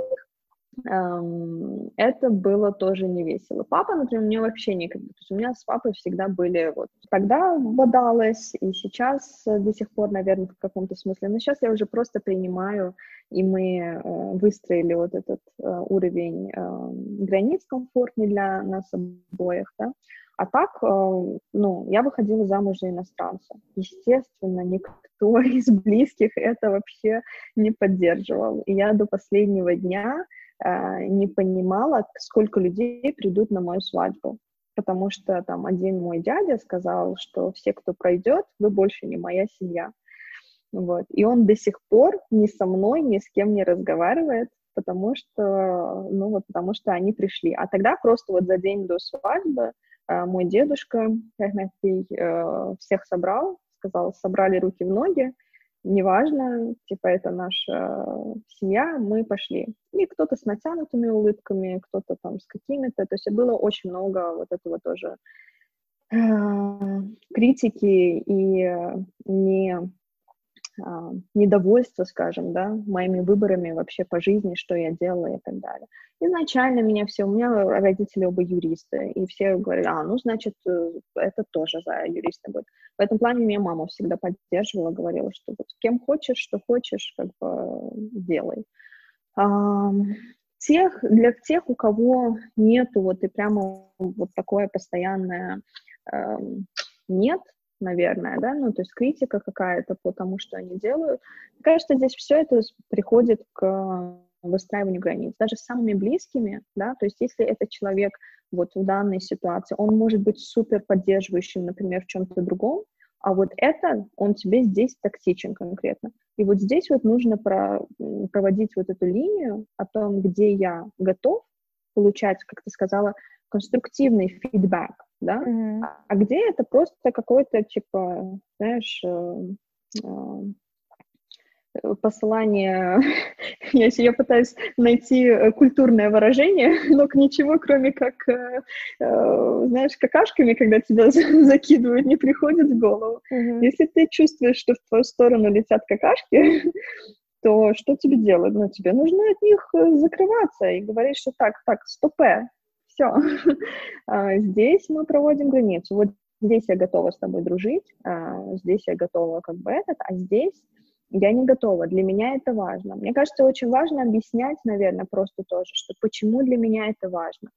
это было тоже не весело. Папа, например, мне вообще никогда. То есть у меня с папой всегда были вот... Тогда бодалась, и сейчас до сих пор, наверное, в каком-то смысле. Но сейчас я уже просто принимаю, и мы э, выстроили вот этот э, уровень э, границ комфортный для нас обоих, да. А так, э, ну, я выходила замуж за иностранца. Естественно, никто (laughs) из близких это вообще не поддерживал. И я до последнего дня э, не понимала, сколько людей придут на мою свадьбу. Потому что там один мой дядя сказал, что все, кто пройдет, вы больше не моя семья. Вот. И он до сих пор ни со мной, ни с кем не разговаривает, потому что, ну вот, потому что они пришли. А тогда просто вот за день до свадьбы мой дедушка Ахматий э, всех собрал, сказал, собрали руки в ноги, неважно, типа это наша семья, мы пошли. И кто-то с натянутыми улыбками, кто-то там с какими-то, то есть было очень много вот этого тоже э, критики и не а, недовольство, скажем, да, моими выборами вообще по жизни, что я делала и так далее. Изначально меня все, у меня родители оба юристы, и все говорили, а, ну, значит, э, это тоже за юриста будет. В этом плане меня мама всегда поддерживала, говорила, что вот кем хочешь, что хочешь, как бы делай. А, тех, для тех, у кого нету вот и прямо вот такое постоянное э, нет, наверное, да, ну, то есть критика какая-то по тому, что они делают. Мне кажется, здесь все это приходит к выстраиванию границ, даже с самыми близкими, да, то есть если этот человек вот в данной ситуации, он может быть супер поддерживающим, например, в чем-то другом, а вот это, он тебе здесь токсичен конкретно. И вот здесь вот нужно про, проводить вот эту линию о том, где я готов получать, как ты сказала, конструктивный фидбэк, да, mm-hmm. а где это просто какой-то, типа, знаешь, э, э, посылание, (laughs) я, я пытаюсь найти э, культурное выражение, (laughs) но к ничего, кроме как, знаешь, какашками, когда тебя (laughs) закидывают, не приходит в голову. Mm-hmm. Если ты чувствуешь, что в твою сторону летят какашки, то что тебе делать? Ну, тебе нужно от них закрываться и говорить, что так, так, стопе, все. (laughs) А, здесь мы проводим границу. Вот здесь я готова с тобой дружить, а, здесь я готова как бы этот, а здесь я не готова. Для меня это важно. Мне кажется, очень важно объяснять, наверное, просто тоже, что почему для меня это важно.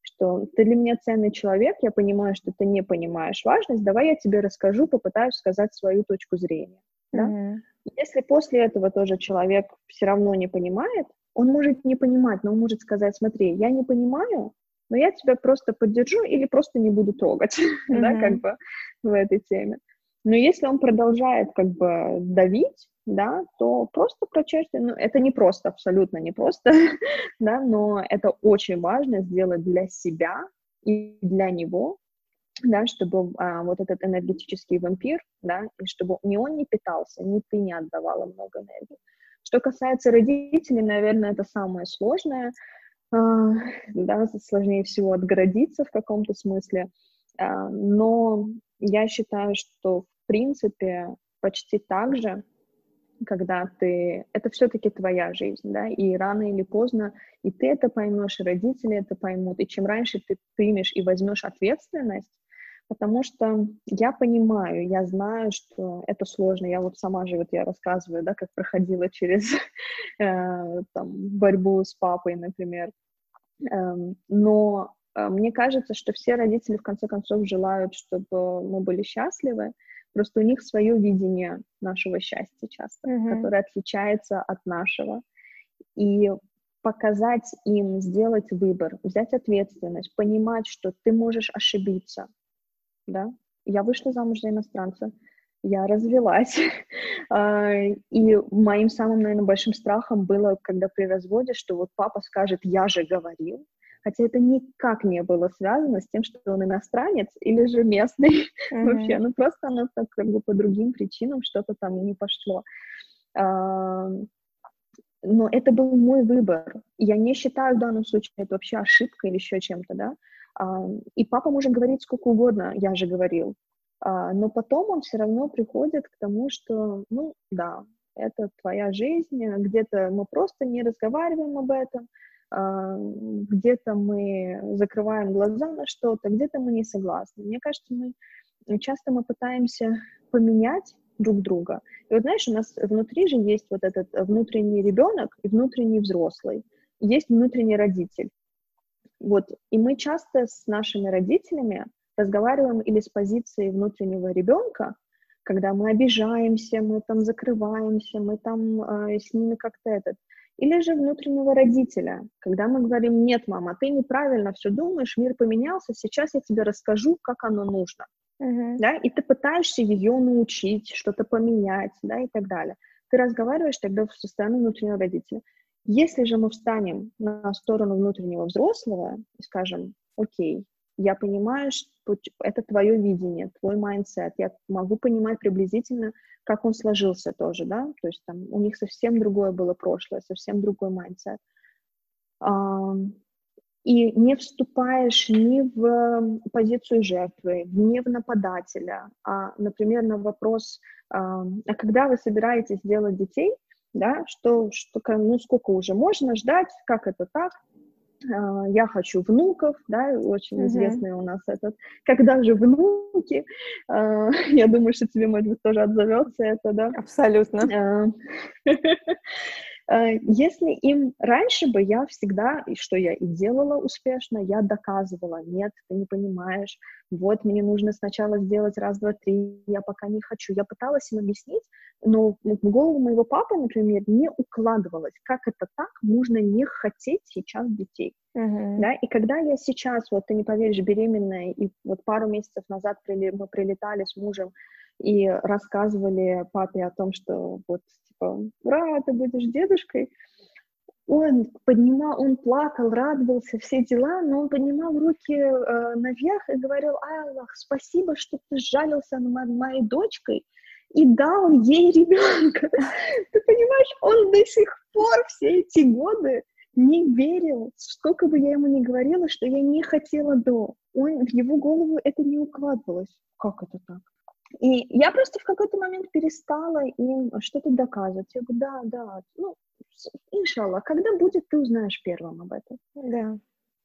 Что ты для меня ценный человек, я понимаю, что ты не понимаешь важность, давай я тебе расскажу, попытаюсь сказать свою точку зрения. Да? Mm-hmm. Если после этого тоже человек все равно не понимает, он может не понимать, но он может сказать, смотри, я не понимаю, но я тебя просто поддержу или просто не буду трогать, mm-hmm. (laughs) да, как бы в этой теме. Но если он продолжает как бы давить, да, то просто прочесть, ну, это не просто, абсолютно не просто, (laughs) да, но это очень важно сделать для себя и для него, да, чтобы а, вот этот энергетический вампир, да, и чтобы ни он не питался, ни ты не отдавала много энергии. Что касается родителей, наверное, это самое сложное, да, сложнее всего отгородиться в каком-то смысле, а, но я считаю, что в принципе почти так же, когда ты... Это все-таки твоя жизнь, да, и рано или поздно и ты это поймешь, и родители это поймут, и чем раньше ты примешь и возьмешь ответственность, потому что я понимаю, я знаю, что это сложно. Я вот сама же, вот я рассказываю, да, как проходила через (laughs) э, там, борьбу с папой, например. Эм, но э, мне кажется, что все родители в конце концов желают, чтобы мы были счастливы. Просто у них свое видение нашего счастья часто, mm-hmm. которое отличается от нашего. И показать им, сделать выбор, взять ответственность, понимать, что ты можешь ошибиться, да. Я вышла замуж за иностранца, я развелась. (laughs) А, и моим самым, наверное, большим страхом было, когда при разводе, что вот папа скажет, я же говорил, хотя это никак не было связано с тем, что он иностранец или же местный (laughs) mm-hmm. вообще, ну просто оно так как бы по другим причинам что-то там не пошло. А, но это был мой выбор. Я не считаю в данном случае это вообще ошибка или еще чем-то, да. А, и папа может говорить сколько угодно, я же говорил. А, но потом он все равно приходит к тому, что, ну, да, это твоя жизнь, где-то мы просто не разговариваем об этом, а, где-то мы закрываем глаза на что-то, где-то мы не согласны. Мне кажется, мы часто мы пытаемся поменять друг друга. И вот знаешь, у нас внутри же есть вот этот внутренний ребенок и внутренний взрослый, есть внутренний родитель. Вот, и мы часто с нашими родителями разговариваем или с позиции внутреннего ребенка, когда мы обижаемся, мы там закрываемся, мы там э, с ними как-то этот, или же внутреннего родителя, когда мы говорим, нет, мама, ты неправильно все думаешь, мир поменялся, сейчас я тебе расскажу, как оно нужно, uh-huh. да, и ты пытаешься ее научить, что-то поменять, да, и так далее. Ты разговариваешь тогда со стороны внутреннего родителя. Если же мы встанем на сторону внутреннего взрослого и скажем, окей, я понимаю, что это твое видение, твой mindset, я могу понимать приблизительно, как он сложился тоже, да, то есть там у них совсем другое было прошлое, совсем другой mindset. И не вступаешь ни в позицию жертвы, ни в нападателя, а, например, на вопрос, а когда вы собираетесь делать детей, да, что, что, ну, сколько уже можно ждать, как это так, я хочу внуков, да, очень mm-hmm. известный у нас этот. Когда же внуки? А, (laughs) я думаю, что тебе, может быть, тоже отзовется это, да? Абсолютно. (laughs) Э, если им раньше бы я всегда, и что я и делала успешно, я доказывала, нет, ты не понимаешь, вот мне нужно сначала сделать раз, два, три, я пока не хочу. Я пыталась им объяснить, но в голову моего папы, например, не укладывалось, как это так, можно не хотеть сейчас детей. Uh-huh. Да? И когда я сейчас, вот ты не поверишь, беременная, и вот пару месяцев назад мы прилетали с мужем и рассказывали папе о том, что вот, типа, ура, ты будешь дедушкой, он поднимал, он плакал, радовался, все дела, но он поднимал руки э, наверх и говорил, Аллах, спасибо, что ты сжалился над моей дочкой и дал ей ребенка. (laughs) Ты понимаешь, он до сих пор все эти годы не верил, сколько бы я ему ни говорила, что я не хотела до. Он, в его голову это не укладывалось. Как это так? И я просто в какой-то момент перестала им что-то доказывать. Я говорю, да, да, ну, иншаллах, когда будет, ты узнаешь первым об этом. Да.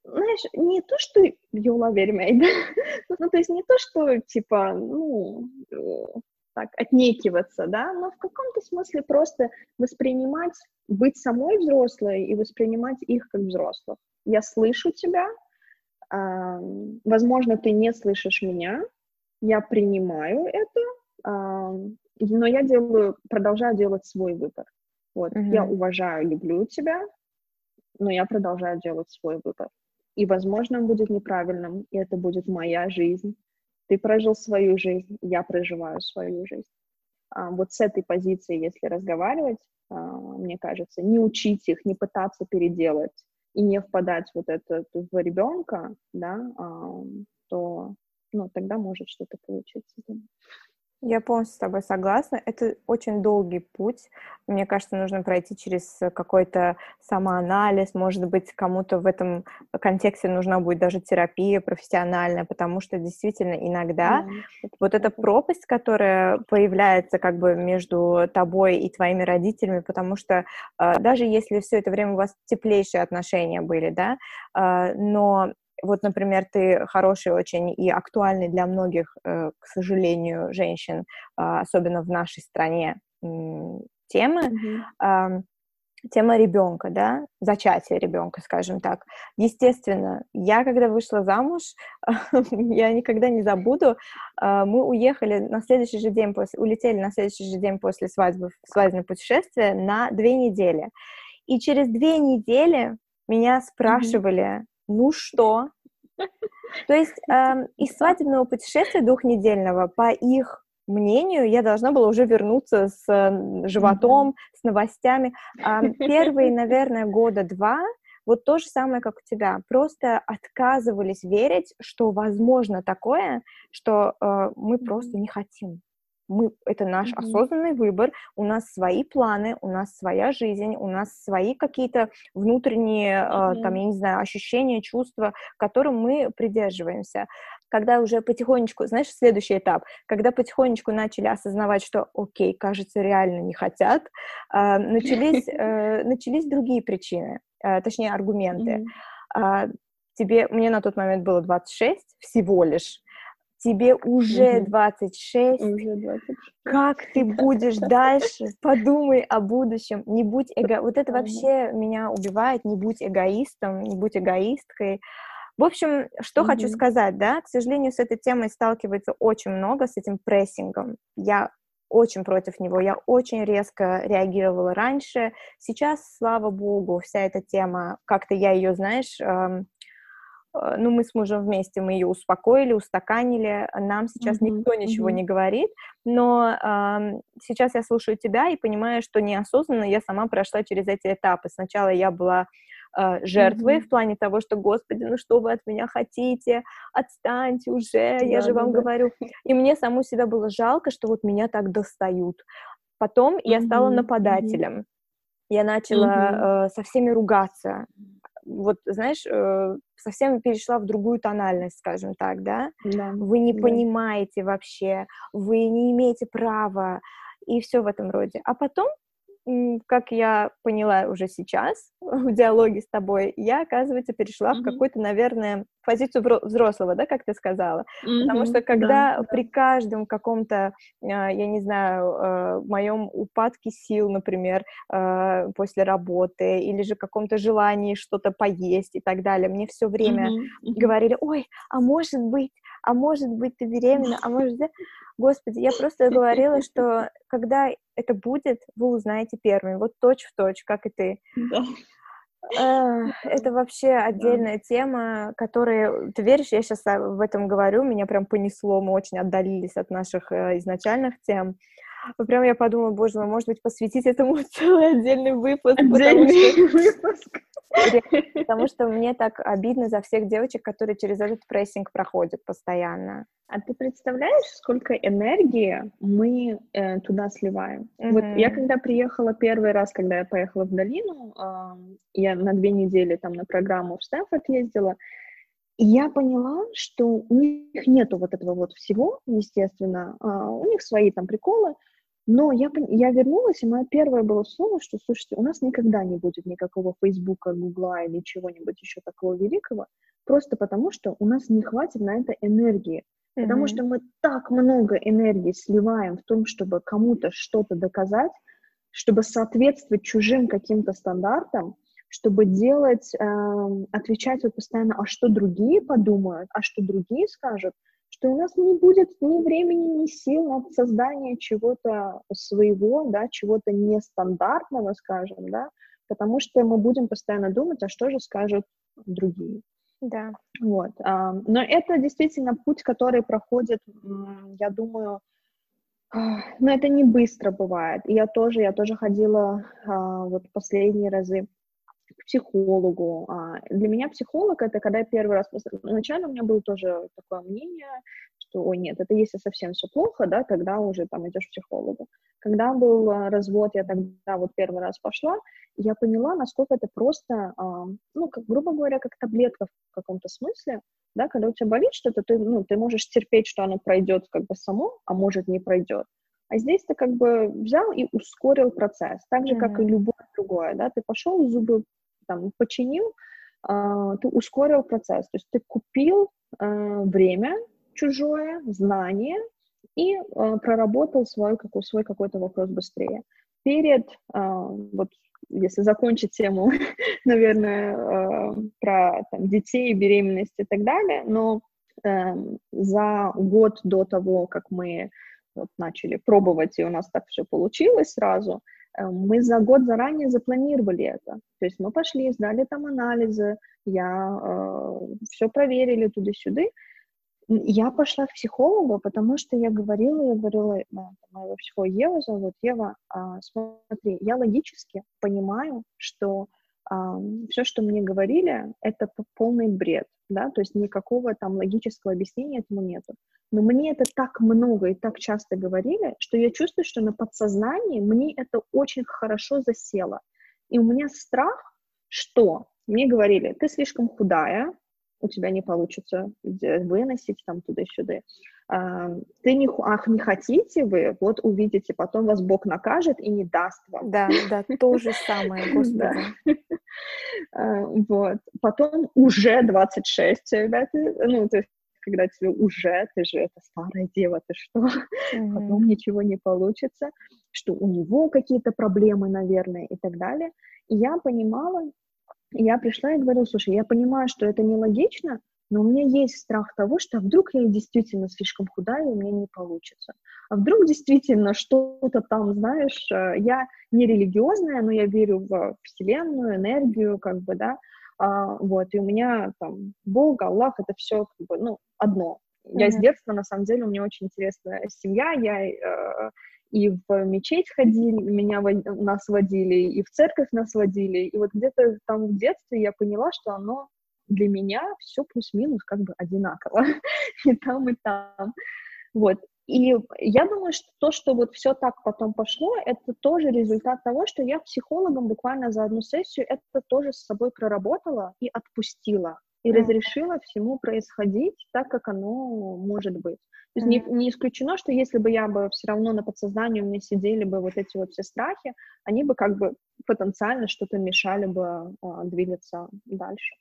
Знаешь, не то, что Юла вермей, (laughs) да? ну, то есть не то, что, типа, ну, так, отнекиваться, да, но в каком-то смысле просто воспринимать, быть самой взрослой и воспринимать их как взрослых. Я слышу тебя, э, возможно, ты не слышишь меня, я принимаю это, но я делаю, продолжаю делать свой выбор. Вот, mm-hmm. я уважаю, люблю тебя, но я продолжаю делать свой выбор. И, возможно, он будет неправильным, и это будет моя жизнь, ты прожил свою жизнь, я проживаю свою жизнь. А, вот с этой позиции, если разговаривать, а, мне кажется, не учить их, не пытаться переделать и не впадать вот это в ребенка, да, а, то ну, тогда может что-то получиться. Я полностью с тобой согласна. Это очень долгий путь. Мне кажется, нужно пройти через какой-то самоанализ. Может быть, кому-то в этом контексте нужна будет даже терапия профессиональная, потому что действительно иногда mm-hmm. вот эта пропасть, которая появляется как бы между тобой и твоими родителями, потому что э, даже если все это время у вас теплейшие отношения были, да, э, но вот, например, ты хороший очень и актуальный для многих, э, к сожалению, женщин, а, особенно в нашей стране, темы, mm-hmm. тема ребенка, да, зачатия ребенка, скажем так. Естественно, я когда вышла замуж, (laughs) я никогда не забуду, а, мы уехали на следующий же день после, улетели на следующий же день после свадьбы свадебное путешествие на две недели. И через две недели меня спрашивали, ну что? То есть э, из свадебного путешествия двухнедельного, по их мнению, я должна была уже вернуться с животом, mm-hmm. с новостями. Э, (laughs) первые, наверное, года два вот то же самое, как у тебя. Просто отказывались верить, что возможно такое, что э, мы просто не хотим мы, это наш mm-hmm. осознанный выбор, у нас свои планы, у нас своя жизнь, у нас свои какие-то внутренние, mm-hmm. э, там, я не знаю, ощущения, чувства, к которым мы придерживаемся. Когда уже потихонечку, знаешь, следующий этап, когда потихонечку начали осознавать, что, окей, кажется, реально не хотят, э, начались, э, (laughs) начались другие причины, э, точнее, аргументы. Mm-hmm. Э, тебе, мне на тот момент было 26 всего лишь, тебе уже угу. 26. Уже 26. Как ты (laughs) будешь дальше? Подумай о будущем. Не будь эго... Вот это вообще меня убивает. Не будь эгоистом, не будь эгоисткой. В общем, что mm хочу сказать, да, к сожалению, с этой темой сталкивается очень много, с этим прессингом. Я очень против него, я очень резко реагировала раньше. Сейчас, слава богу, вся эта тема, как-то я ее, знаешь, эм, ну, мы с мужем вместе, мы ее успокоили, устаканили, нам сейчас mm-hmm. никто ничего mm-hmm. не говорит, но э, сейчас я слушаю тебя и понимаю, что неосознанно я сама прошла через эти этапы. Сначала я была э, жертвой mm-hmm. в плане того, что, господи, ну что вы от меня хотите, отстаньте уже, да, я же вам да. говорю. И мне саму себя было жалко, что вот меня так достают. Потом mm-hmm. я стала нападателем. Mm-hmm. Я начала mm-hmm. э, со всеми ругаться. Вот, знаешь, э, совсем перешла в другую тональность, скажем так, да? да. Вы не да. понимаете вообще, вы не имеете права, и все в этом роде. А потом как я поняла уже сейчас (laughs) в диалоге с тобой, я, оказывается, перешла mm-hmm. в какую-то, наверное, позицию взрослого, да, как ты сказала. Mm-hmm. Потому что когда да, при каждом каком-то, а, я не знаю, а, моем упадке сил, например, а, после работы, или же каком-то желании что-то поесть и так далее, мне все время mm-hmm. говорили, ой, а может быть, а может быть, ты беременна, а может быть... Господи, я просто говорила, что (laughs) когда это будет, вы узнаете первыми, вот точь в точь, как и ты. Да. Это вообще отдельная тема, которая, ты веришь, я сейчас в этом говорю, меня прям понесло, мы очень отдалились от наших э, изначальных тем. Прям я подумала, боже мой, может быть, посвятить этому (laughs) целый отдельный выпуск. Отдельный потому что, (laughs) выпуск. Потому что мне так обидно за всех девочек, которые через этот прессинг проходят постоянно. А ты представляешь, сколько энергии мы э, туда сливаем? Mm-hmm. Вот я когда приехала первый раз, когда я поехала в долину, э, я на две недели там на программу в Стэнфорд ездила, и я поняла, что у них нету вот этого вот всего, естественно, э, у них свои там приколы, но я, я вернулась, и мое первое было слово, что, слушайте, у нас никогда не будет никакого Фейсбука, Гугла или чего-нибудь еще такого великого, просто потому что у нас не хватит на это энергии. Mm-hmm. Потому что мы так много энергии сливаем в том, чтобы кому-то что-то доказать, чтобы соответствовать чужим каким-то стандартам, чтобы делать, э, отвечать вот постоянно, а что другие подумают, а что другие скажут, что у нас не будет ни времени, ни сил на создание чего-то своего, да, чего-то нестандартного, скажем, да, потому что мы будем постоянно думать, а что же скажут другие. Да. Вот. А, но это действительно путь, который проходит, я думаю, но это не быстро бывает. И я тоже, я тоже ходила а, вот последние разы к психологу. А, для меня психолог — это когда я первый раз... Вначале у меня было тоже такое мнение, что, ой, нет, это если совсем все плохо, да, тогда уже там идешь к психологу. Когда был а, развод, я тогда вот первый раз пошла, я поняла, насколько это просто, а, ну, как, грубо говоря, как таблетка в каком-то смысле, да, когда у тебя болит что-то, ты, ну, ты можешь терпеть, что оно пройдет как бы само, а может не пройдет. А здесь ты как бы взял и ускорил процесс, так же, mm-hmm. как и любое другое, да, ты пошел, зубы там починил, э, ты ускорил процесс, то есть ты купил э, время чужое, знание и э, проработал свой, свой какой-то вопрос быстрее. Перед, вот если закончить тему, (laughs) наверное, про там, детей, беременность и так далее, но за год до того, как мы вот, начали пробовать, и у нас так все получилось сразу, мы за год заранее запланировали это. То есть мы пошли, сдали там анализы, я э, все проверили туда-сюда. Я пошла к психологу, потому что я говорила, я говорила, моего психолога Ева зовут, Ева, э, смотри, я логически понимаю, что э, все, что мне говорили, это полный бред, да, то есть никакого там логического объяснения этому нету. Но мне это так много и так часто говорили, что я чувствую, что на подсознании мне это очень хорошо засело. И у меня страх, что мне говорили, ты слишком худая, у тебя не получится выносить там туда-сюда. А, ты не, ах, не хотите вы, вот увидите, потом вас Бог накажет и не даст вам. Да, да, то же самое, (laughs) господи. А, вот. Потом уже 26, ребята, ну, то есть когда тебе уже, ты же это старая дева, ты что, (laughs) mm-hmm. потом ничего не получится, что у него какие-то проблемы, наверное, и так далее. И я понимала, я пришла и говорила, слушай, я понимаю, что это нелогично, но у меня есть страх того, что вдруг я действительно слишком худая, и у меня не получится. А вдруг действительно что-то там, знаешь, э, я не религиозная, но я верю в Вселенную, энергию, как бы, да, а, вот, и у меня там Бог, Аллах, это все как бы, ну, одно. Я mm-hmm. с детства, на самом деле, у меня очень интересная семья, я э, и в мечеть ходили, меня нас водили, и в церковь нас водили, и вот где-то там в детстве я поняла, что оно для меня все плюс-минус как бы одинаково, (laughs) и там, и там. Вот. И я думаю, что то, что вот все так потом пошло, это тоже результат того, что я психологом буквально за одну сессию это тоже с собой проработала и отпустила, и mm. разрешила всему происходить так, как оно может быть. То есть mm. не, не исключено, что если бы я бы все равно на подсознании у меня сидели бы вот эти вот все страхи, они бы как бы потенциально что-то мешали бы а, двигаться дальше.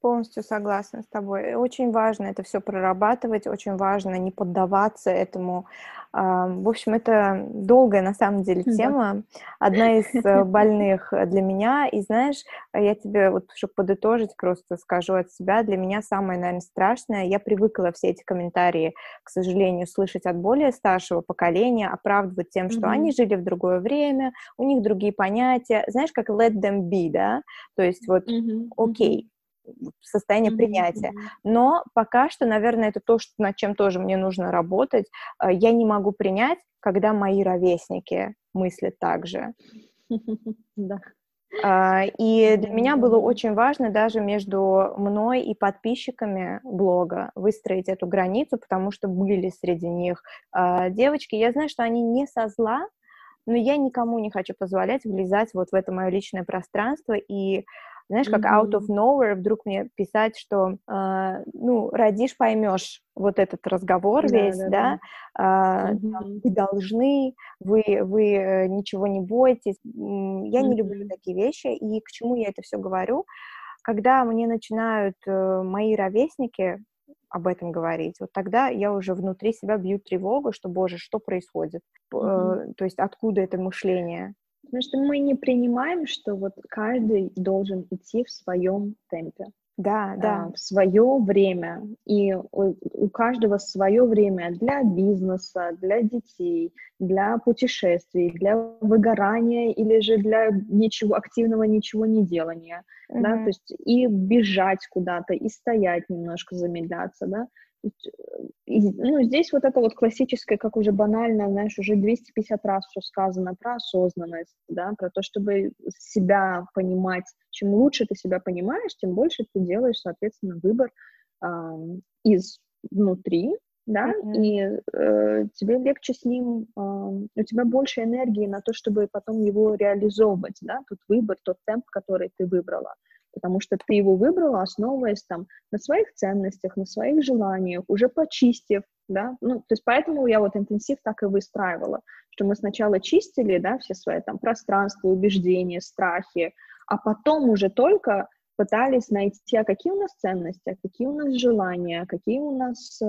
Полностью согласна с тобой. Очень важно это все прорабатывать, очень важно не поддаваться этому. В общем, это долгая на самом деле тема, одна из э, больных для меня. И знаешь, я тебе вот, чтобы подытожить, просто скажу от себя, для меня самое, наверное, страшное, я привыкла все эти комментарии, к сожалению, слышать от более старшего поколения, оправдывать тем, что mm-hmm. они жили в другое время, у них другие понятия. Знаешь, как let them be, да? То есть вот, окей, mm-hmm. okay, состояние принятия. Но пока что, наверное, это то, что, над чем тоже мне нужно работать. А, я не могу принять, когда мои ровесники мыслят так же. (laughs) Да. А, и для меня было очень важно даже между мной и подписчиками блога выстроить эту границу, потому что были среди них а, девочки. Я знаю, что они не со зла, но я никому не хочу позволять влезать вот в это мое личное пространство и знаешь, как out of nowhere вдруг мне писать, что, э, ну, родишь, поймешь вот этот разговор да, весь, да, да, да. Mm-hmm. вы должны, вы, вы э, ничего не бойтесь. Я не люблю такие вещи, и к чему я это все говорю? Когда мне начинают э, мои ровесники об этом говорить, вот тогда я уже внутри себя бью тревогу, что, боже, что происходит? Mm-hmm. Э, то есть откуда это мышление? Потому что мы не принимаем, что вот каждый должен идти в своем темпе. Да, да. А, в свое время. И у, у каждого свое время для бизнеса, для детей, для путешествий, для выгорания или же для ничего активного ничего не делания. Mm-hmm. Да? То есть и бежать куда-то, и стоять немножко, замедляться, да. И, ну, здесь вот это вот классическое, как уже банально, знаешь, уже 250 раз все сказано про осознанность, да, про то, чтобы себя понимать. Чем лучше ты себя понимаешь, тем больше ты делаешь, соответственно, выбор э, из внутри, да, mm-hmm. и э, тебе легче с ним, э, у тебя больше энергии на то, чтобы потом его реализовывать, да, тот выбор, тот темп, который ты выбрала потому что ты его выбрала, основываясь там на своих ценностях, на своих желаниях, уже почистив, да, ну, то есть поэтому я вот интенсив так и выстраивала, что мы сначала чистили, да, все свои там пространства, убеждения, страхи, а потом уже только пытались найти, а какие у нас ценности, а какие у нас желания, какие у нас э,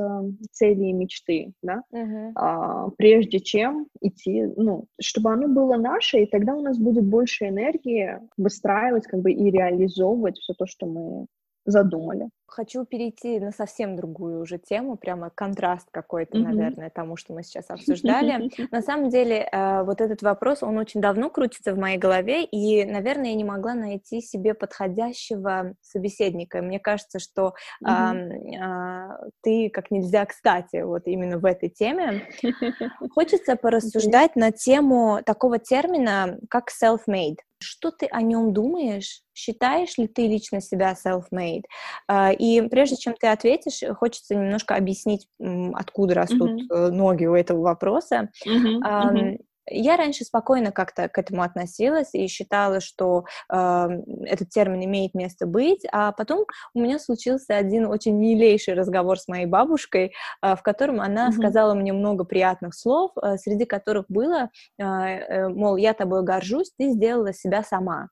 цели и мечты, да, uh-huh. а, прежде чем идти, ну, чтобы оно было наше, и тогда у нас будет больше энергии выстраивать, как бы, и реализовывать все то, что мы задумали. Хочу перейти на совсем другую уже тему, прямо контраст какой-то, mm-hmm. наверное, тому, что мы сейчас обсуждали. (laughs) На самом деле, э, вот этот вопрос, он очень давно крутится в моей голове, и, наверное, я не могла найти себе подходящего собеседника. Мне кажется, что mm-hmm. ты как нельзя кстати вот именно в этой теме. (laughs) Хочется порассуждать на тему такого термина, как self-made. Что ты о нем думаешь? Считаешь ли ты лично себя self-made? А, и прежде чем ты ответишь, хочется немножко объяснить, откуда растут mm-hmm. ноги у этого вопроса. Mm-hmm. Mm-hmm. Я раньше спокойно как-то к этому относилась и считала, что э, этот термин имеет место быть, а потом у меня случился один очень милейший разговор с моей бабушкой, э, в котором она mm-hmm. сказала мне много приятных слов, э, среди которых было, э, э, мол, я тобой горжусь, ты сделала себя сама.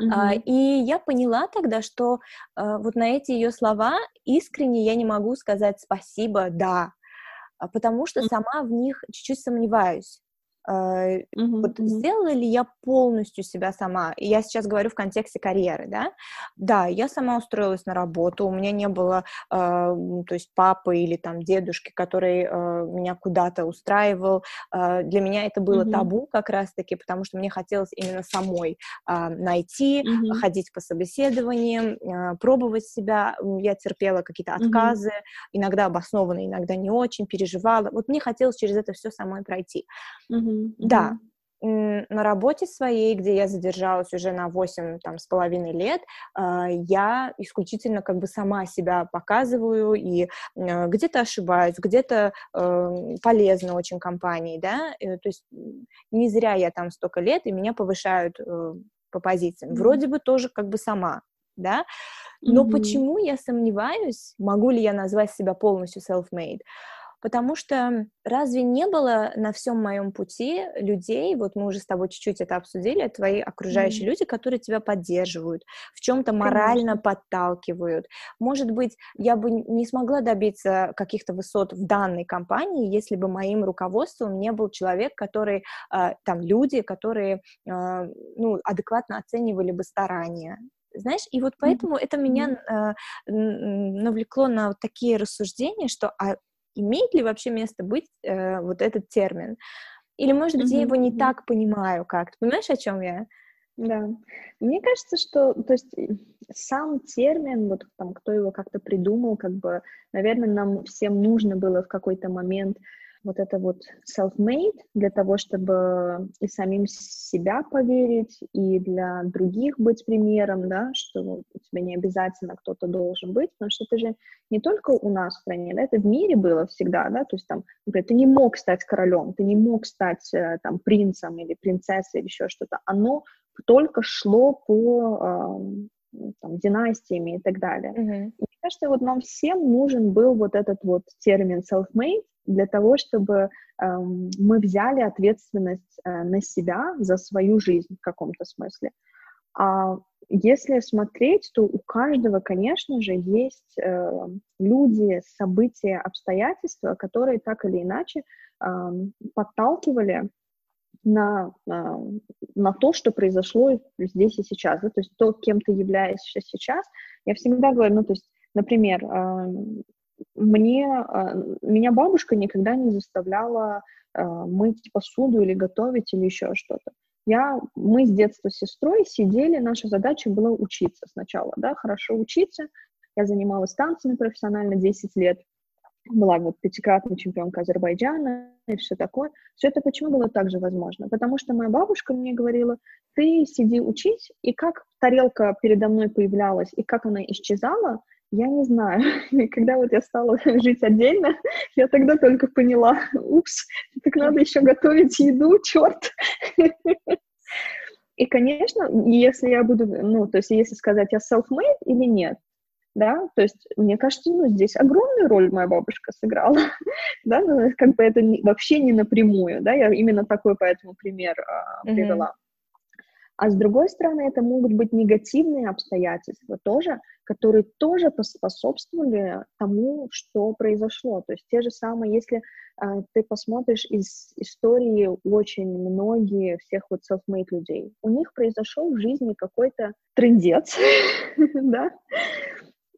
Mm-hmm. А, и я поняла тогда, что а, вот на эти ее слова искренне я не могу сказать спасибо, да, потому что сама в них чуть-чуть сомневаюсь. Uh, mm-hmm. Вот сделала ли я полностью себя сама? Я сейчас говорю в контексте карьеры, да? Да, я сама устроилась на работу, у меня не было, uh, то есть папы или там дедушки, который uh, меня куда-то устраивал. Для меня это было mm-hmm. табу как раз-таки, потому что мне хотелось именно самой найти, mm-hmm. ходить по собеседованиям, пробовать себя. Я терпела какие-то отказы, mm-hmm. иногда обоснованные, иногда не очень, переживала. Вот мне хотелось через это все самой пройти. Mm-hmm. Да, на работе своей, где я задержалась уже на 8 там, с половиной лет, а, я исключительно как бы сама себя показываю и а, где-то ошибаюсь, где-то эм, полезна очень компании, да, э, то есть не зря я там столько лет, и меня повышают э, по позициям. Вроде бы тоже как бы сама, да, но mm-hmm. почему я сомневаюсь, могу ли я назвать себя полностью self-made? Потому что разве не было на всем моем пути людей, вот мы уже с тобой чуть-чуть это обсудили, твои окружающие mm. люди, которые тебя поддерживают, в чем-то морально Конечно. подталкивают. Может быть, я бы не смогла добиться каких-то высот в данной компании, если бы моим руководством не был человек, который, а, там, люди, которые, а, ну, адекватно оценивали бы старания, знаешь, и вот поэтому mm-hmm. это меня э, навлекло на вот такие рассуждения, что а имеет ли вообще место быть э, вот этот термин? Или, может быть, mm-hmm. я его не так понимаю как? Ты понимаешь, о чем я? Да. Мне кажется, что, то есть, сам термин, вот там, кто его как-то придумал, как бы, наверное, нам всем нужно было в какой-то момент вот это вот self-made для того, чтобы и самим себя поверить, и для других быть примером, да, что у тебя не обязательно кто-то должен быть, потому что это же не только у нас в стране, да, это в мире было всегда, да, то есть там, например, ты не мог стать королем, ты не мог стать э, там принцем или принцессой или еще что-то, оно только шло по там, династиями и так далее. Mm-hmm. Кажется, вот нам всем нужен был вот этот вот термин self-made, для того, чтобы эм, мы взяли ответственность э, на себя за свою жизнь в каком-то смысле. А если смотреть, то у каждого, конечно же, есть э, люди, события, обстоятельства, которые так или иначе э, подталкивали на, на, на то, что произошло здесь и сейчас. Да? То есть то, кем ты являешься сейчас. Я всегда говорю, ну, то есть, например, э, мне, а, меня бабушка никогда не заставляла а, мыть посуду или готовить или еще что-то. Я, мы с детства с сестрой сидели, наша задача была учиться сначала, да, хорошо учиться. Я занималась танцами профессионально 10 лет, была вот пятикратная чемпионка Азербайджана и все такое. Все это почему было также возможно? Потому что моя бабушка мне говорила, ты сиди учись, и как тарелка передо мной появлялась, и как она исчезала, я не знаю. (laughs) И когда вот я стала (laughs) жить отдельно, (laughs) я тогда только поняла, упс, так надо еще готовить еду, черт. И, конечно, если я буду, ну, то есть если сказать, я self-made или нет, да, то есть мне кажется, ну, здесь огромную роль моя бабушка сыграла, да, ну, как бы это не, вообще не напрямую, да, я именно такой поэтому пример а, привела. Mm-hmm. А с другой стороны, это могут быть негативные обстоятельства тоже, которые тоже поспособствовали тому, что произошло. То есть те же самые, если э, ты посмотришь из истории очень многие всех вот self-made людей, у них произошел в жизни какой-то трендец, (laughs) да,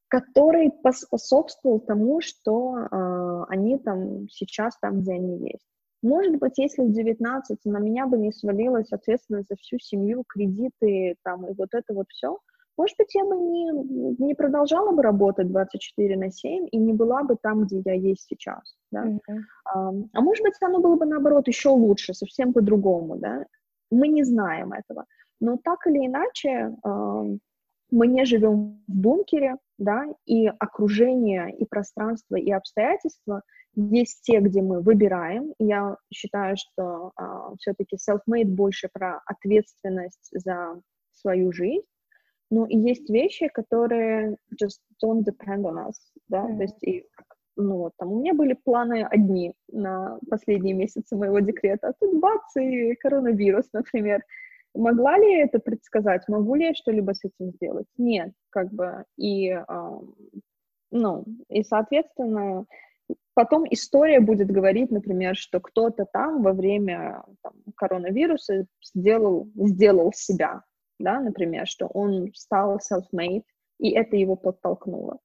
который поспособствовал тому, что э, они там сейчас там, где они есть. Может быть, если в 19 на меня бы не свалилась ответственность за всю семью, кредиты там и вот это вот все, может быть, я бы не, не продолжала бы работать 24 на 7 и не была бы там, где я есть сейчас, да. Mm-hmm. А, а может быть, оно было бы, наоборот, еще лучше, совсем по-другому, да. Мы не знаем этого. Но так или иначе, мы не живем в бункере, да, и окружение, и пространство, и обстоятельства есть те, где мы выбираем. Я считаю, что uh, все-таки self-made больше про ответственность за свою жизнь. Но и есть вещи, которые just don't depend on us, да, mm-hmm. то есть и ну вот там у меня были планы одни на последние месяцы моего декрета, а тут бац, и коронавирус, например. Могла ли я это предсказать? Могу ли я что-либо с этим сделать? Нет, как бы, и, э, ну, и, соответственно, потом история будет говорить, например, что кто-то там во время там, коронавируса сделал, сделал себя, да, например, что он стал self-made, и это его подтолкнуло.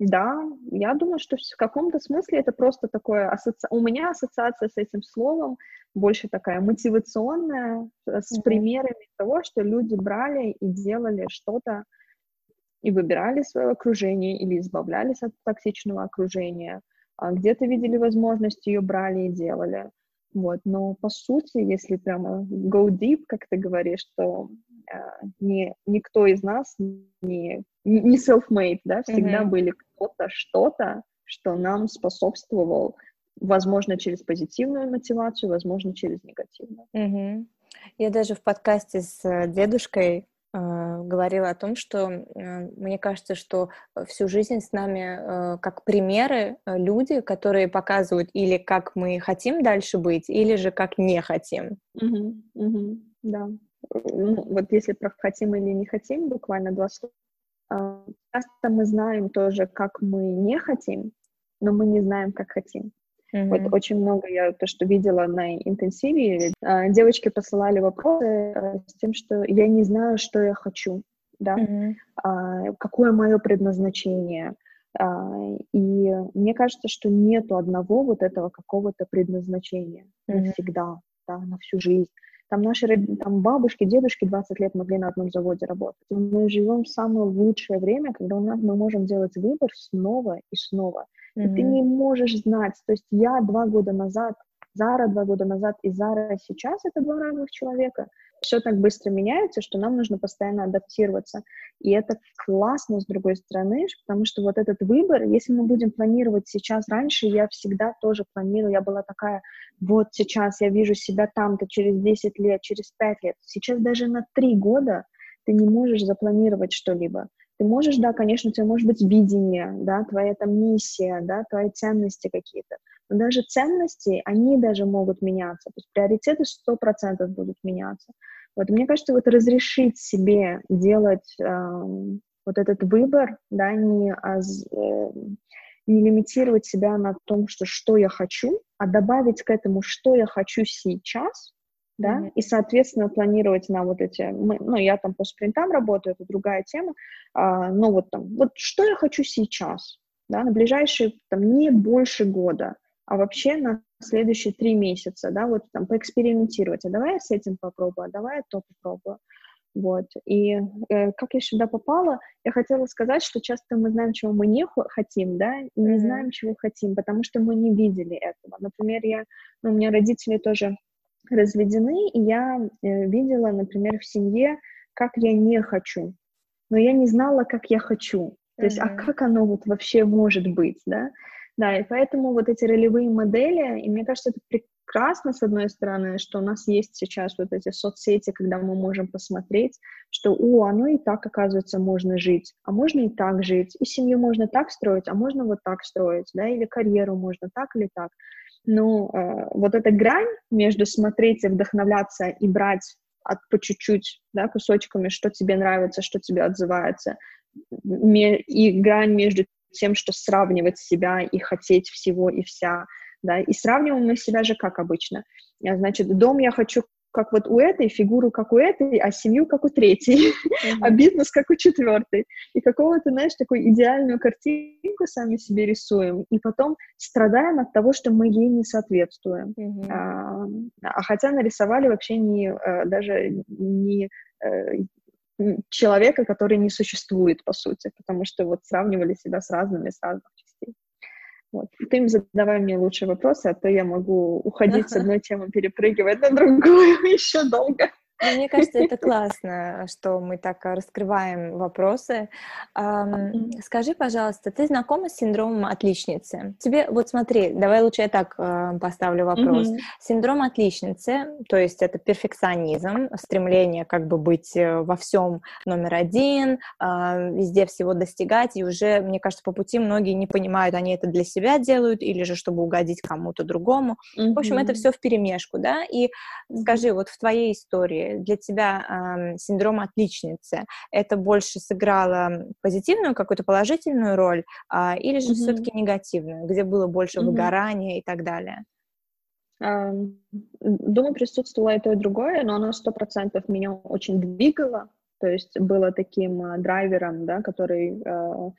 Да, я думаю, что в каком-то смысле это просто такое, асоци... у меня ассоциация с этим словом больше такая мотивационная, э, с mm-hmm. примерами того, что люди брали и делали что-то, и выбирали свое окружение или избавлялись от токсичного окружения, где-то видели возможность, ее брали и делали. Вот, но по сути, если прямо go deep, как ты говоришь, то э, не, никто из нас не, не self-made, да, всегда mm-hmm. были кто-то, что-то, что нам способствовал, возможно, через позитивную мотивацию, возможно, через негативную. Mm-hmm. Я даже в подкасте с э, дедушкой говорила о том, что э, мне кажется, что всю жизнь с нами как примеры люди, которые показывают или как мы хотим дальше быть, или же как не хотим. Угу, угу, да. Ну, вот если про хотим или не хотим, буквально два слова. Часто мы знаем тоже, как мы не хотим, но мы не знаем, как хотим. Mm-hmm. Вот очень много я то, что видела на интенсиве, а, девочки посылали вопросы э, с тем, что я не знаю, что я хочу, да, mm-hmm. какое мое предназначение. И мне кажется, что нету одного вот этого какого-то предназначения mm-hmm. навсегда, да, на всю жизнь. Там наши там бабушки, дедушки 20 лет могли на одном заводе работать. Мы живем в самое лучшее время, когда у нас мы можем делать выбор снова и снова. Mm-hmm. И ты не можешь знать. То есть я два года назад, Зара два года назад и Зара сейчас — это два разных человека все так быстро меняется, что нам нужно постоянно адаптироваться. И это классно, с другой стороны, потому что вот этот выбор, если мы будем планировать сейчас, раньше я всегда тоже планирую, я была такая, вот сейчас я вижу себя там-то через 10 лет, через 5 лет. Сейчас даже на 3 года ты не можешь запланировать что-либо. Ты можешь, да, конечно, у тебя может быть видение, да, твоя там миссия, да, твои ценности какие-то. Но даже ценности, они даже могут меняться. То есть приоритеты 100% будут меняться. Вот мне кажется, вот разрешить себе делать э, вот этот выбор, да, не, аз, э, не лимитировать себя на том, что что я хочу, а добавить к этому, что я хочу сейчас, да, mm-hmm. и, соответственно, планировать на вот эти, мы, ну, я там по спринтам работаю, это другая тема, а, но вот там, вот что я хочу сейчас, да, на ближайшие, там, не больше года, а вообще на следующие три месяца, да, вот там поэкспериментировать, а давай я с этим попробую, а давай я то попробую. Вот. И э, как я сюда попала, я хотела сказать, что часто мы знаем, чего мы не хотим, да, не mm-hmm. знаем, чего хотим, потому что мы не видели этого. Например, я, ну, у меня родители тоже разведены, и я э, видела, например, в семье, как я не хочу, но я не знала, как я хочу. То mm-hmm. есть, а как оно вот вообще может быть, да? Да, и поэтому вот эти ролевые модели, и мне кажется, это прекрасно, с одной стороны, что у нас есть сейчас вот эти соцсети, когда мы можем посмотреть, что, о, оно и так, оказывается, можно жить, а можно и так жить, и семью можно так строить, а можно вот так строить, да, или карьеру можно так или так. Но э, вот эта грань между смотреть и вдохновляться и брать от, по чуть-чуть, да, кусочками, что тебе нравится, что тебе отзывается, и грань между тем, что сравнивать себя и хотеть всего и вся, да, и сравниваем мы себя же как обычно. Значит, дом я хочу как вот у этой, фигуру как у этой, а семью как у третьей, mm-hmm. (laughs) а бизнес как у четвертой. И какого-то, знаешь, такую идеальную картинку сами себе рисуем, и потом страдаем от того, что мы ей не соответствуем. Mm-hmm. А, а хотя нарисовали вообще не, э, даже не э, человека, который не существует, по сути, потому что вот сравнивали себя с разными, с разных частей. Вот. Ты задавай мне лучшие вопросы, а то я могу уходить с одной темы, перепрыгивать на другую (laughs) еще долго. Ну, мне кажется, это классно, что мы так а, раскрываем вопросы. Скажи, пожалуйста, ты знакома с синдромом отличницы? Тебе, вот смотри, давай лучше я так uh, поставлю вопрос. Mm-hmm. Синдром отличницы, то есть это перфекционизм, стремление как бы быть э, во всем номер один, uh, везде всего достигать, и уже, мне кажется, по пути многие не понимают, они это для себя делают или же чтобы угодить кому-то другому. Mm-hmm. В общем, это все в перемешку, да? И скажи, вот в твоей истории для тебя э, синдром отличницы? Это больше сыграло позитивную какую-то положительную роль э, или же mm-hmm. все-таки негативную, где было больше mm-hmm. выгорания и так далее? Думаю, присутствовало и то, и другое, но оно сто процентов меня очень двигало, то есть было таким э, драйвером, да, который э,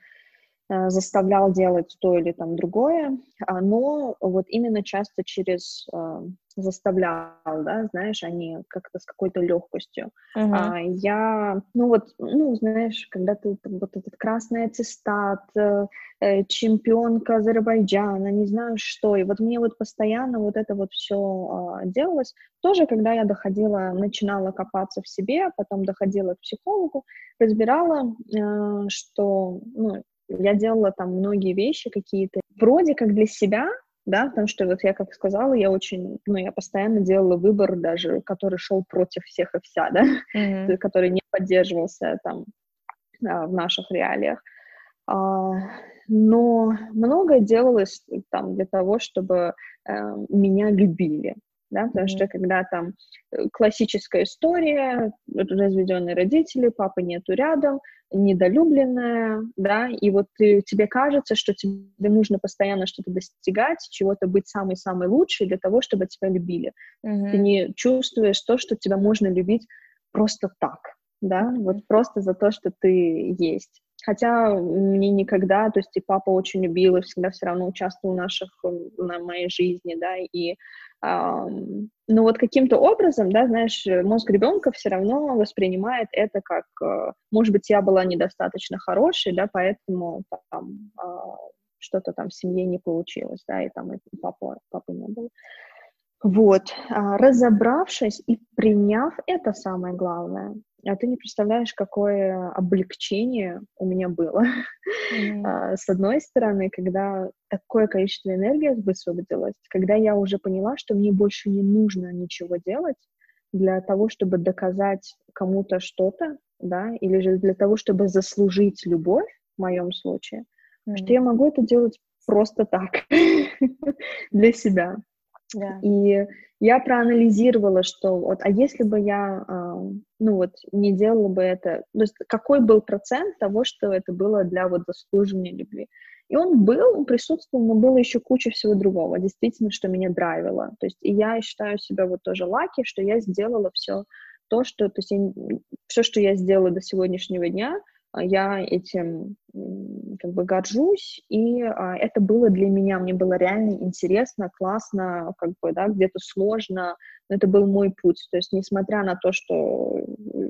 заставлял делать то или там другое, а, но вот именно часто через заставлял, да, знаешь, они как-то с какой-то легкостью. Uh-huh. А, я, ну вот, ну, знаешь, когда ты вот этот красный аттестат, э, э, чемпионка Азербайджана, не знаю что, и вот мне вот постоянно вот это вот все э, делалось. Тоже, когда я доходила, начинала копаться в себе, потом доходила к психологу, разбирала, э, что, ну, я делала там многие вещи какие-то вроде как для себя, да, потому что вот я, как сказала, я очень, ну, я постоянно делала выбор даже, который шел против всех и вся, да, mm-hmm. (laughs) который не поддерживался там а, в наших реалиях. А, но многое делалось там для того, чтобы э, меня любили, да, потому mm-hmm. что когда там э, классическая история, разведенные родители, папы нету рядом, недолюбленная, да, и вот ты, тебе кажется, что тебе нужно постоянно что-то достигать, чего-то быть самый-самый лучший для того, чтобы тебя любили. Mm-hmm. Ты не чувствуешь то, что тебя можно любить просто так, да, mm-hmm. вот просто за то, что ты есть. Хотя мне никогда, то есть и папа очень любил, и всегда все равно участвовал в наших, на моей жизни, да, и ну вот каким-то образом, да, знаешь, мозг ребенка все равно воспринимает это как, э, может быть, я была недостаточно хорошей, да, поэтому там а, что-то там в семье не получилось, да, и там и папа, папы не было. Вот, а, разобравшись и приняв это самое главное, а ты не представляешь, какое облегчение у меня было. Mm-hmm. С одной стороны, когда такое количество энергии высвободилось, когда я уже поняла, что мне больше не нужно ничего делать для того, чтобы доказать кому-то что-то, да, или же для того, чтобы заслужить любовь, в моем случае, mm-hmm. что я могу это делать просто так, (laughs) для себя. И я проанализировала, что вот, а если бы я, э, ну вот, не делала бы это, то есть какой был процент того, что это было для вот заслуживания любви. И он был, он присутствовал, но было еще куча всего другого, действительно, что меня драйвило. То есть и я считаю себя вот тоже лаки, что я сделала все то, что, то есть я, все, что я сделала до сегодняшнего дня, а, я этим как бы горжусь, и а, это было для меня, мне было реально интересно, классно, как бы, да, где-то сложно, но это был мой путь, то есть несмотря на то, что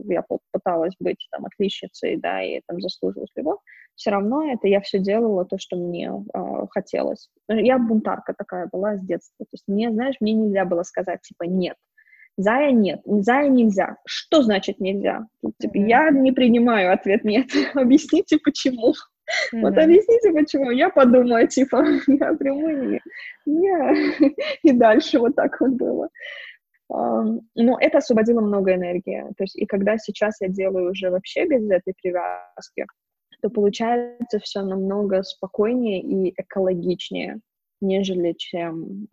я пыталась быть там отличницей, да, и там заслуживать любовь, все равно это я все делала то, что мне э, хотелось. Я бунтарка такая была с детства, то есть мне, знаешь, мне нельзя было сказать, типа, нет, Зая нет, зая нельзя. Что значит нельзя? Типа, mm-hmm. я не принимаю ответ нет. (laughs) Объясните, почему. Mm-hmm. Вот объясните, почему. Я подумаю, типа, (laughs) я приму не. не. И дальше вот так вот было. Но это освободило много энергии. То есть, и когда сейчас я делаю уже вообще без этой привязки, то получается все намного спокойнее и экологичнее, нежели чем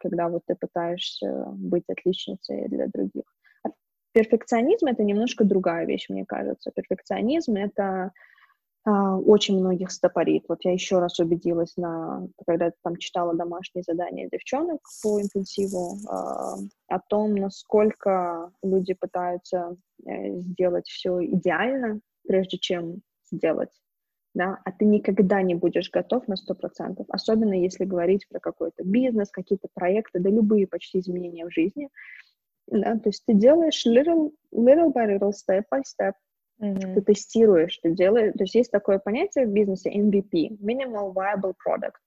когда вот ты пытаешься быть отличницей для других. А перфекционизм — это немножко другая вещь, мне кажется. Перфекционизм — это а, очень многих стопорит. Вот я еще раз убедилась, на, когда там читала домашние задания девчонок по интенсиву, а, о том, насколько люди пытаются э, сделать все идеально, прежде чем сделать да, а ты никогда не будешь готов на 100%, особенно если говорить про какой-то бизнес, какие-то проекты, да любые почти изменения в жизни, да, то есть ты делаешь little, little by little, step by step, mm-hmm. ты тестируешь, ты делаешь, то есть есть такое понятие в бизнесе MVP, Minimal Viable Product,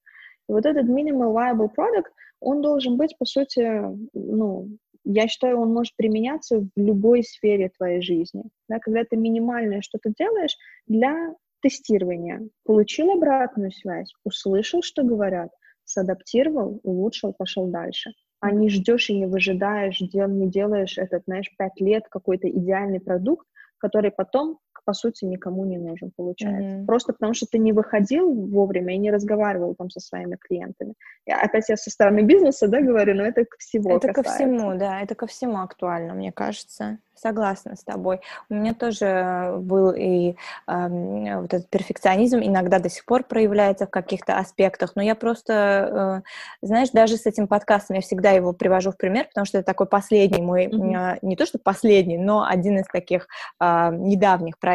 и вот этот Minimal Viable Product, он должен быть, по сути, ну, я считаю, он может применяться в любой сфере твоей жизни. Да, когда ты минимальное что-то делаешь для тестирование, получил обратную связь, услышал, что говорят, садаптировал, улучшил, пошел дальше. А не ждешь и не выжидаешь, дел, не делаешь этот, знаешь, пять лет какой-то идеальный продукт, который потом по сути, никому не нужен, получается. Mm-hmm. Просто потому что ты не выходил вовремя и не разговаривал там со своими клиентами. Я, опять я со стороны бизнеса, да, говорю, но это к всего Это касается. ко всему, да, это ко всему актуально, мне кажется. Согласна с тобой. У меня тоже был и э, вот этот перфекционизм иногда до сих пор проявляется в каких-то аспектах, но я просто, э, знаешь, даже с этим подкастом я всегда его привожу в пример, потому что это такой последний мой, mm-hmm. э, не то что последний, но один из таких э, недавних проектов.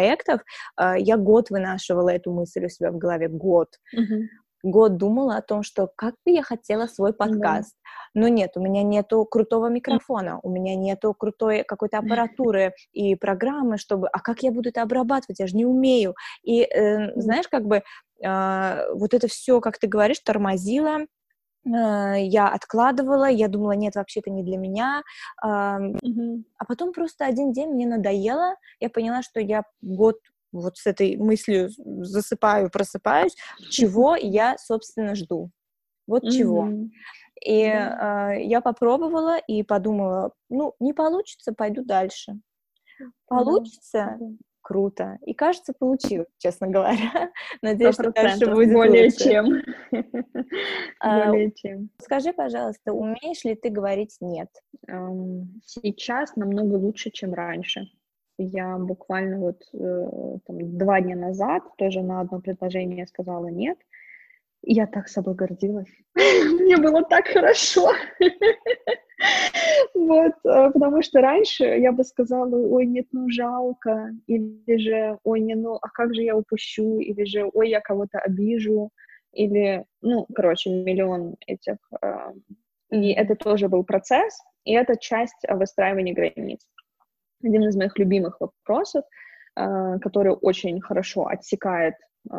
Э, я год вынашивала эту мысль у себя в голове, год. Mm-hmm год думала о том, что как бы я хотела свой подкаст. Mm. Но нет, у меня нету крутого микрофона, у меня нету крутой какой-то аппаратуры и программы, чтобы... А как я буду это обрабатывать? Я же не умею. И, э, знаешь, как бы э, вот это все, как ты говоришь, тормозило, я откладывала, я думала, нет, вообще это не для меня. Mm-hmm. А потом просто один день мне надоело, я поняла, что я год вот с этой мыслью засыпаю, просыпаюсь, чего (laughs) я, собственно, жду. Вот mm-hmm. чего. И э, я попробовала и подумала, ну, не получится, пойду дальше. Получится, mm-hmm. Круто. И кажется, получилось, честно говоря. (laughs) Надеюсь, что дальше будет Более лучше. чем. (laughs) Более чем. Скажи, пожалуйста, умеешь ли ты говорить «нет»? Сейчас намного лучше, чем раньше. Я буквально вот э, там, два дня назад тоже на одно предложение сказала нет. Я так собой гордилась. (laughs) Мне было так хорошо. Вот, э, потому что раньше я бы сказала, ой, нет, ну жалко, или же, ой, не, ну, а как же я упущу, или же, ой, я кого-то обижу, или, ну, короче, миллион этих. Э, и это тоже был процесс, и это часть выстраивания границ. Один из моих любимых вопросов, э, который очень хорошо отсекает э,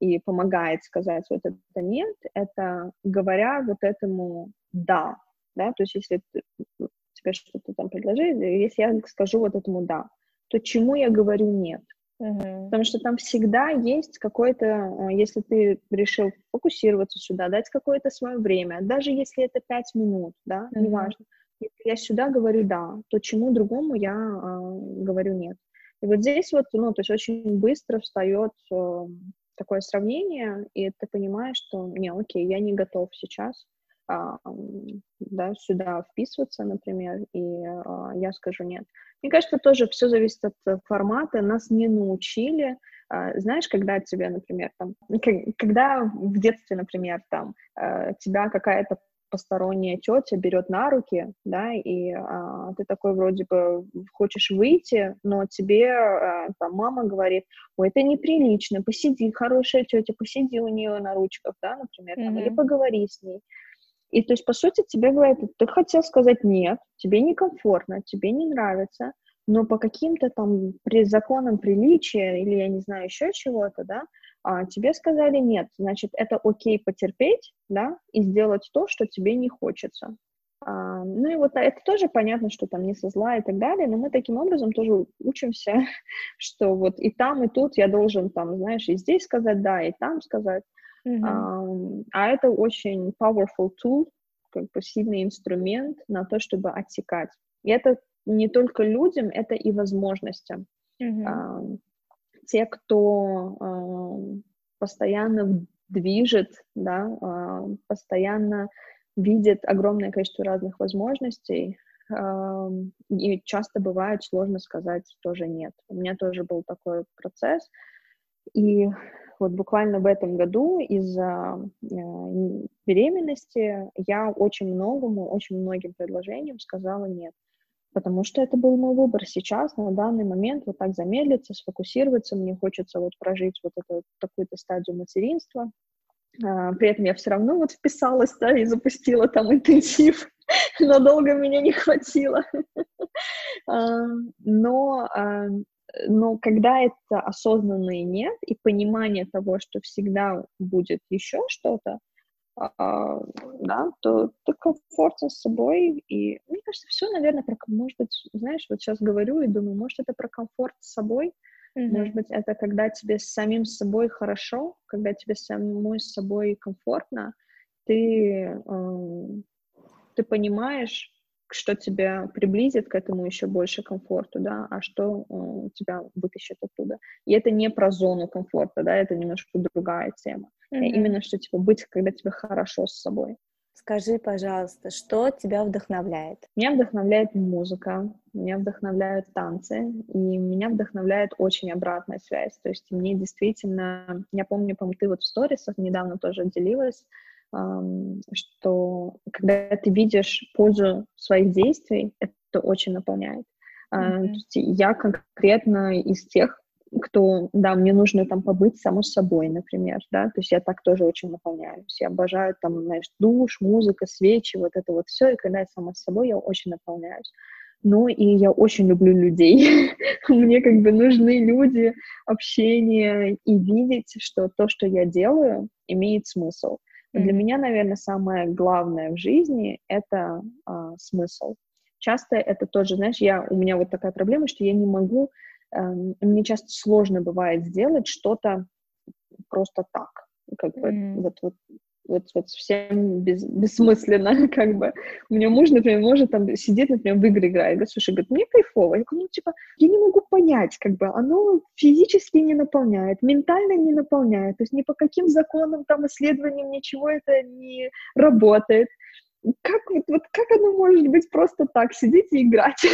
и помогает сказать вот это нет, это говоря вот этому да, да, то есть если тебе что-то там предложили, если я скажу вот этому да, то чему я говорю нет? Uh-huh. Потому что там всегда есть какое-то, э, если ты решил фокусироваться сюда, дать какое-то свое время, даже если это пять минут, да, uh-huh. неважно, если я сюда говорю «да», то чему другому я э, говорю «нет». И вот здесь вот, ну, то есть очень быстро встает э, такое сравнение, и ты понимаешь, что, не, окей, я не готов сейчас, да, сюда вписываться, например, и э, я скажу «нет». Мне кажется, тоже все зависит от формата, нас не научили, знаешь, когда тебе, например, там, когда в детстве, например, там, тебя какая-то посторонняя тетя берет на руки, да, и а, ты такой вроде бы хочешь выйти, но тебе а, там мама говорит, ой, это неприлично, посиди, хорошая тетя, посиди у нее на ручках, да, например, там, mm-hmm. или поговори с ней. И то есть, по сути, тебе говорят, ты хотел сказать нет, тебе некомфортно, тебе не нравится, но по каким-то там при законам приличия или, я не знаю, еще чего-то, да, а тебе сказали нет, значит, это окей потерпеть, да, и сделать то, что тебе не хочется. А, ну и вот это тоже понятно, что там не со зла и так далее, но мы таким образом тоже учимся, (laughs) что вот и там, и тут я должен там, знаешь, и здесь сказать да, и там сказать. Mm-hmm. А, это очень powerful tool, как бы сильный инструмент на то, чтобы отсекать. И это не только людям, это и возможностям. Mm-hmm. Те, кто постоянно движет, да, постоянно видит огромное количество разных возможностей, и часто бывает сложно сказать тоже нет. У меня тоже был такой процесс, и вот буквально в этом году из-за э, беременности я очень многому, очень многим предложениям сказала нет потому что это был мой выбор. Сейчас, на данный момент, вот так замедлиться, сфокусироваться, мне хочется вот прожить вот эту такую-то стадию материнства, а, при этом я все равно вот вписалась, да, и запустила там интенсив, (laughs) но долго меня не хватило. (laughs) А, но, а, но когда это осознанное нет и понимание того, что всегда будет еще что-то, а, да, то ты комфортен с собой, и мне кажется, все, наверное, про, может быть, знаешь, вот сейчас говорю и думаю, может, это про комфорт с собой, mm-hmm. может быть, это когда тебе с самим собой хорошо, когда тебе самой с собой комфортно, ты, э, ты понимаешь, что тебя приблизит к этому еще больше комфорту, да, а что э, тебя вытащит оттуда. И это не про зону комфорта, да, это немножко другая тема. Mm-hmm. Именно что, типа, быть, когда тебе хорошо с собой. Скажи, пожалуйста, что тебя вдохновляет? Меня вдохновляет музыка, меня вдохновляют танцы, и меня вдохновляет очень обратная связь. То есть мне действительно, я помню, по ты вот в сторисах недавно тоже делилась, что когда ты видишь пользу своих действий, это очень наполняет. Mm-hmm. Я конкретно из тех, кто, да, мне нужно там побыть самой собой, например, да, то есть я так тоже очень наполняюсь. Я обожаю там, знаешь, душ, музыка, свечи, вот это вот все, и когда я сама с собой, я очень наполняюсь. Ну и я очень люблю людей. (laughs) Мне как бы нужны люди, общение и видеть, что то, что я делаю, имеет смысл. Mm-hmm. Для меня, наверное, самое главное в жизни — это а, смысл. Часто это тоже, знаешь, я, у меня вот такая проблема, что я не могу, эм, мне часто сложно бывает сделать что-то просто так, как бы mm-hmm. вот, вот вот, вот совсем без, бессмысленно, (laughs) как бы. У меня муж, например, может там сидеть, например, в игры играет, говорит, слушай, говорит, мне кайфово. Я говорю, ну, типа, я не могу понять, как бы, оно физически не наполняет, ментально не наполняет, то есть ни по каким законам, там, исследованиям ничего это не работает как, вот, вот как оно может быть просто так, сидеть и играть?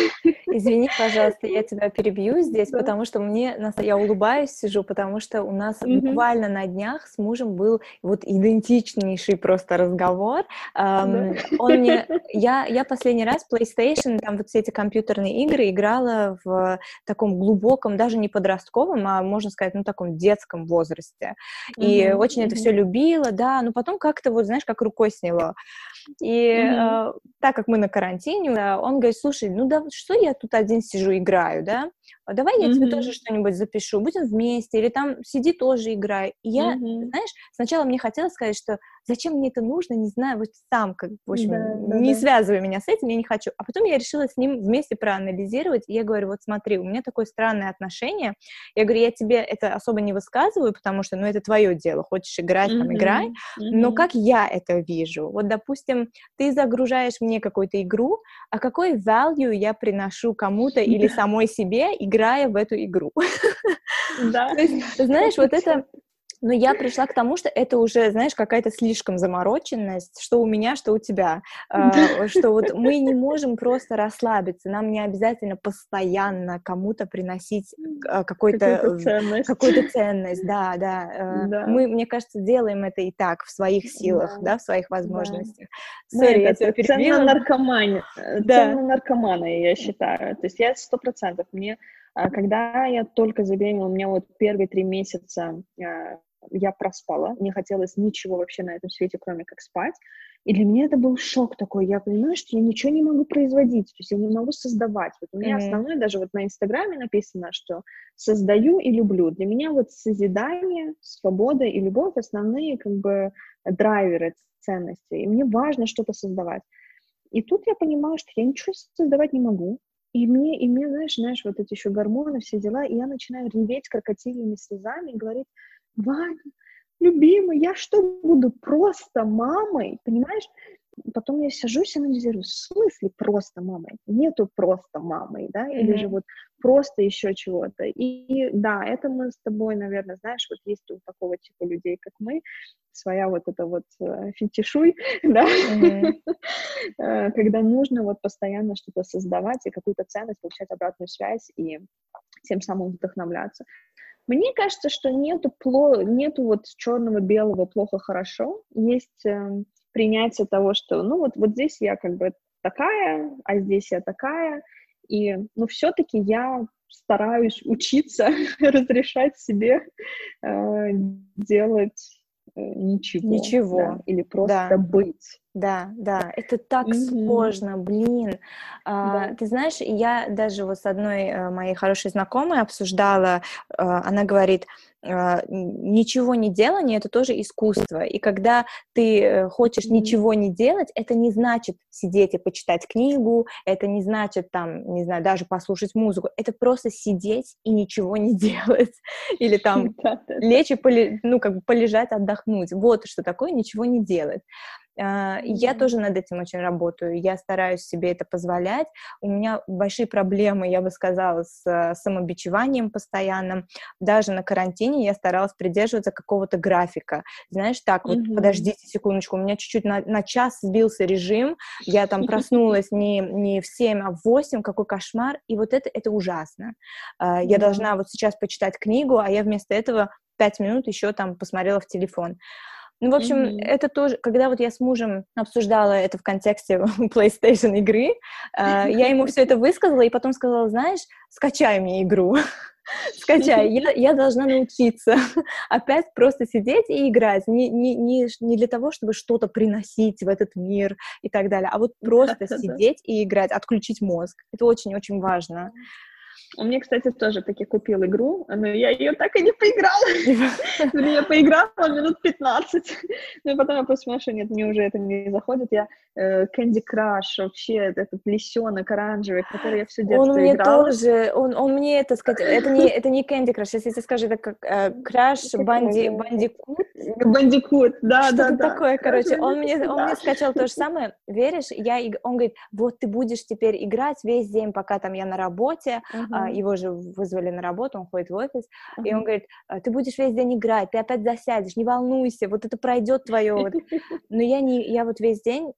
Извини, пожалуйста, я тебя перебью здесь, да. потому что мне, я улыбаюсь, сижу, потому что у нас mm-hmm. буквально на днях с мужем был вот идентичнейший просто разговор. Да. Он мне, я, я последний раз PlayStation, там вот все эти компьютерные игры играла в таком глубоком, даже не подростковом, а можно сказать, ну таком детском возрасте. И mm-hmm. очень mm-hmm. это все любила, да, но потом как-то вот, знаешь, как рукой сняло. И mm-hmm. э, так как мы на карантине, он говорит, слушай, ну да, что я тут один сижу, играю, да? А давай я mm-hmm. тебе тоже что-нибудь запишу, будем вместе, или там сиди тоже играй. И я, mm-hmm. знаешь, сначала мне хотелось сказать, что зачем мне это нужно, не знаю, вот сам, как, в общем, да, да, не да. связывай меня с этим, я не хочу. А потом я решила с ним вместе проанализировать, и я говорю, вот смотри, у меня такое странное отношение, я говорю, я тебе это особо не высказываю, потому что, ну, это твое дело, хочешь играть, mm-hmm. там, играй, mm-hmm. но как я это вижу? Вот, допустим, ты загружаешь мне какую-то игру, а какой value я приношу кому-то или самой себе, играя в эту игру? Да. (laughs) Знаешь, вот это но я пришла к тому, что это уже, знаешь, какая-то слишком замороченность, что у меня, что у тебя, э, что вот мы не можем просто расслабиться, нам не обязательно постоянно кому-то приносить э, какой-то какую-то ценность. какую ценность, да, да. Э, да. Мы, мне кажется, делаем это и так в своих силах, да, в своих возможностях. Да. Sorry, я тебя перебила. Цена наркомания, да. цена наркомана, я считаю. То есть я сто процентов мне когда я только забеременела, у меня вот первые три месяца я проспала, не хотелось ничего вообще на этом свете, кроме как спать. И для меня это был шок такой. Я понимаю, что я ничего не могу производить, то есть я не могу создавать. Вот у меня mm-hmm. основное, даже вот на Инстаграме написано, что создаю и люблю. Для меня вот созидание, свобода и любовь основные как бы драйверы ценности. И мне важно что-то создавать. И тут я понимаю, что я ничего создавать не могу. И мне, и мне, знаешь, знаешь, вот эти еще гормоны, все дела, и я начинаю реветь крокодильными слезами и говорить, Ваня, любимый, я что буду просто мамой, понимаешь? Потом я сажусь и анализирую, в смысле просто мамой? Нету просто мамой, да, mm-hmm. или же вот просто еще чего-то. И, и да, это мы с тобой, наверное, знаешь, вот есть у такого типа людей, как мы, своя вот эта вот э, фетишуй, (laughs) да, mm-hmm. (laughs) когда нужно вот постоянно что-то создавать и какую-то ценность, получать обратную связь и тем самым вдохновляться. Мне кажется, что нету, пло... нету вот черного-белого плохо-хорошо. Есть э, принятие того, что, ну, вот, вот здесь я как бы такая, а здесь я такая. И, ну, все-таки я стараюсь учиться (laughs) разрешать себе э, делать э, ничего. Ничего. Да, или просто да. быть. Да, да, это так mm-hmm. сложно, блин. А, да. Ты знаешь, я даже вот с одной э, моей хорошей знакомой обсуждала, а, она говорит, а, ничего не делание это тоже искусство. И когда ты э, хочешь ничего не делать, это не значит сидеть и почитать книгу, это не значит там, не знаю, даже послушать музыку. Это просто сидеть и ничего не (laughs) делать. Или (laughs) там лечь и ну, как бы полежать, отдохнуть. Вот что такое ничего не делать. Uh, я тоже над этим очень работаю. Я стараюсь себе это позволять. У меня большие проблемы, я бы сказала, с uh, самобичеванием постоянным. Даже на карантине я старалась придерживаться какого-то графика. Знаешь, так, вот mm-hmm. подождите секундочку, у меня чуть-чуть на, на час сбился режим, я там (laughs) проснулась не, не в 7, а в 8, какой кошмар. И вот это, это ужасно. Uh, mm-hmm. Я должна вот сейчас почитать книгу, а я вместо этого пять минут еще там посмотрела в телефон. Ну, в общем, mm-hmm. это тоже, когда вот я с мужем обсуждала это в контексте (laughs) PlayStation игры, э, я ему все это высказала и потом сказала, знаешь, скачай мне игру, (laughs) скачай, я, я должна научиться (laughs) опять просто сидеть и играть, не, не, не, не для того, чтобы что-то приносить в этот мир и так далее, а вот просто сидеть и играть, отключить мозг. Это очень-очень важно. У меня, кстати, тоже таки купил игру, но я ее так и не поиграла. (laughs) Я поиграла минут 15. Ну и потом я поняла, что нет, мне уже это не заходит. Я э, Candy Crush, вообще этот лисенок оранжевый, который я все детство Он мне играла. тоже, он, мне это сказать, это не, это не Candy Crush, если ты скажешь, это как э, Crash Банди, Бандикут. Бандикут, да, да, да. такое, короче. Он мне, он мне скачал то же самое, веришь, я, он говорит, вот ты будешь теперь играть весь день, пока там я на работе, uh-huh его же вызвали на работу, он ходит в офис, uh-huh. и он говорит, «А, ты будешь весь день играть, ты опять засядешь, не волнуйся, вот это пройдет твое. Вот. (laughs) Но я не, я вот весь день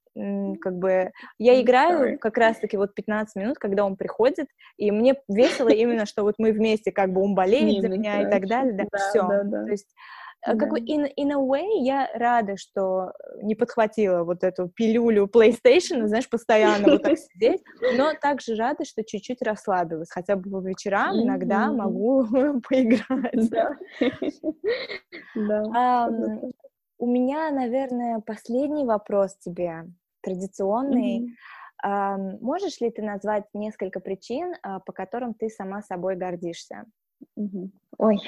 как бы, я играю как раз-таки вот 15 минут, когда он приходит, и мне весело (laughs) именно, что вот мы вместе, как бы он болеет за меня и так далее, да, (laughs) все. То есть Э, как бы in, in a way я рада, что не подхватила вот эту пилюлю PlayStation, (laughs) знаешь, постоянно вот так сидеть, но (laughs) также рада, что чуть-чуть расслабилась, хотя бы по вечерам иногда могу (laughs) поиграть. Да. да. У меня, наверное, последний вопрос тебе, традиционный. Можешь ли ты назвать несколько причин, а, по которым ты сама собой гордишься? Ой,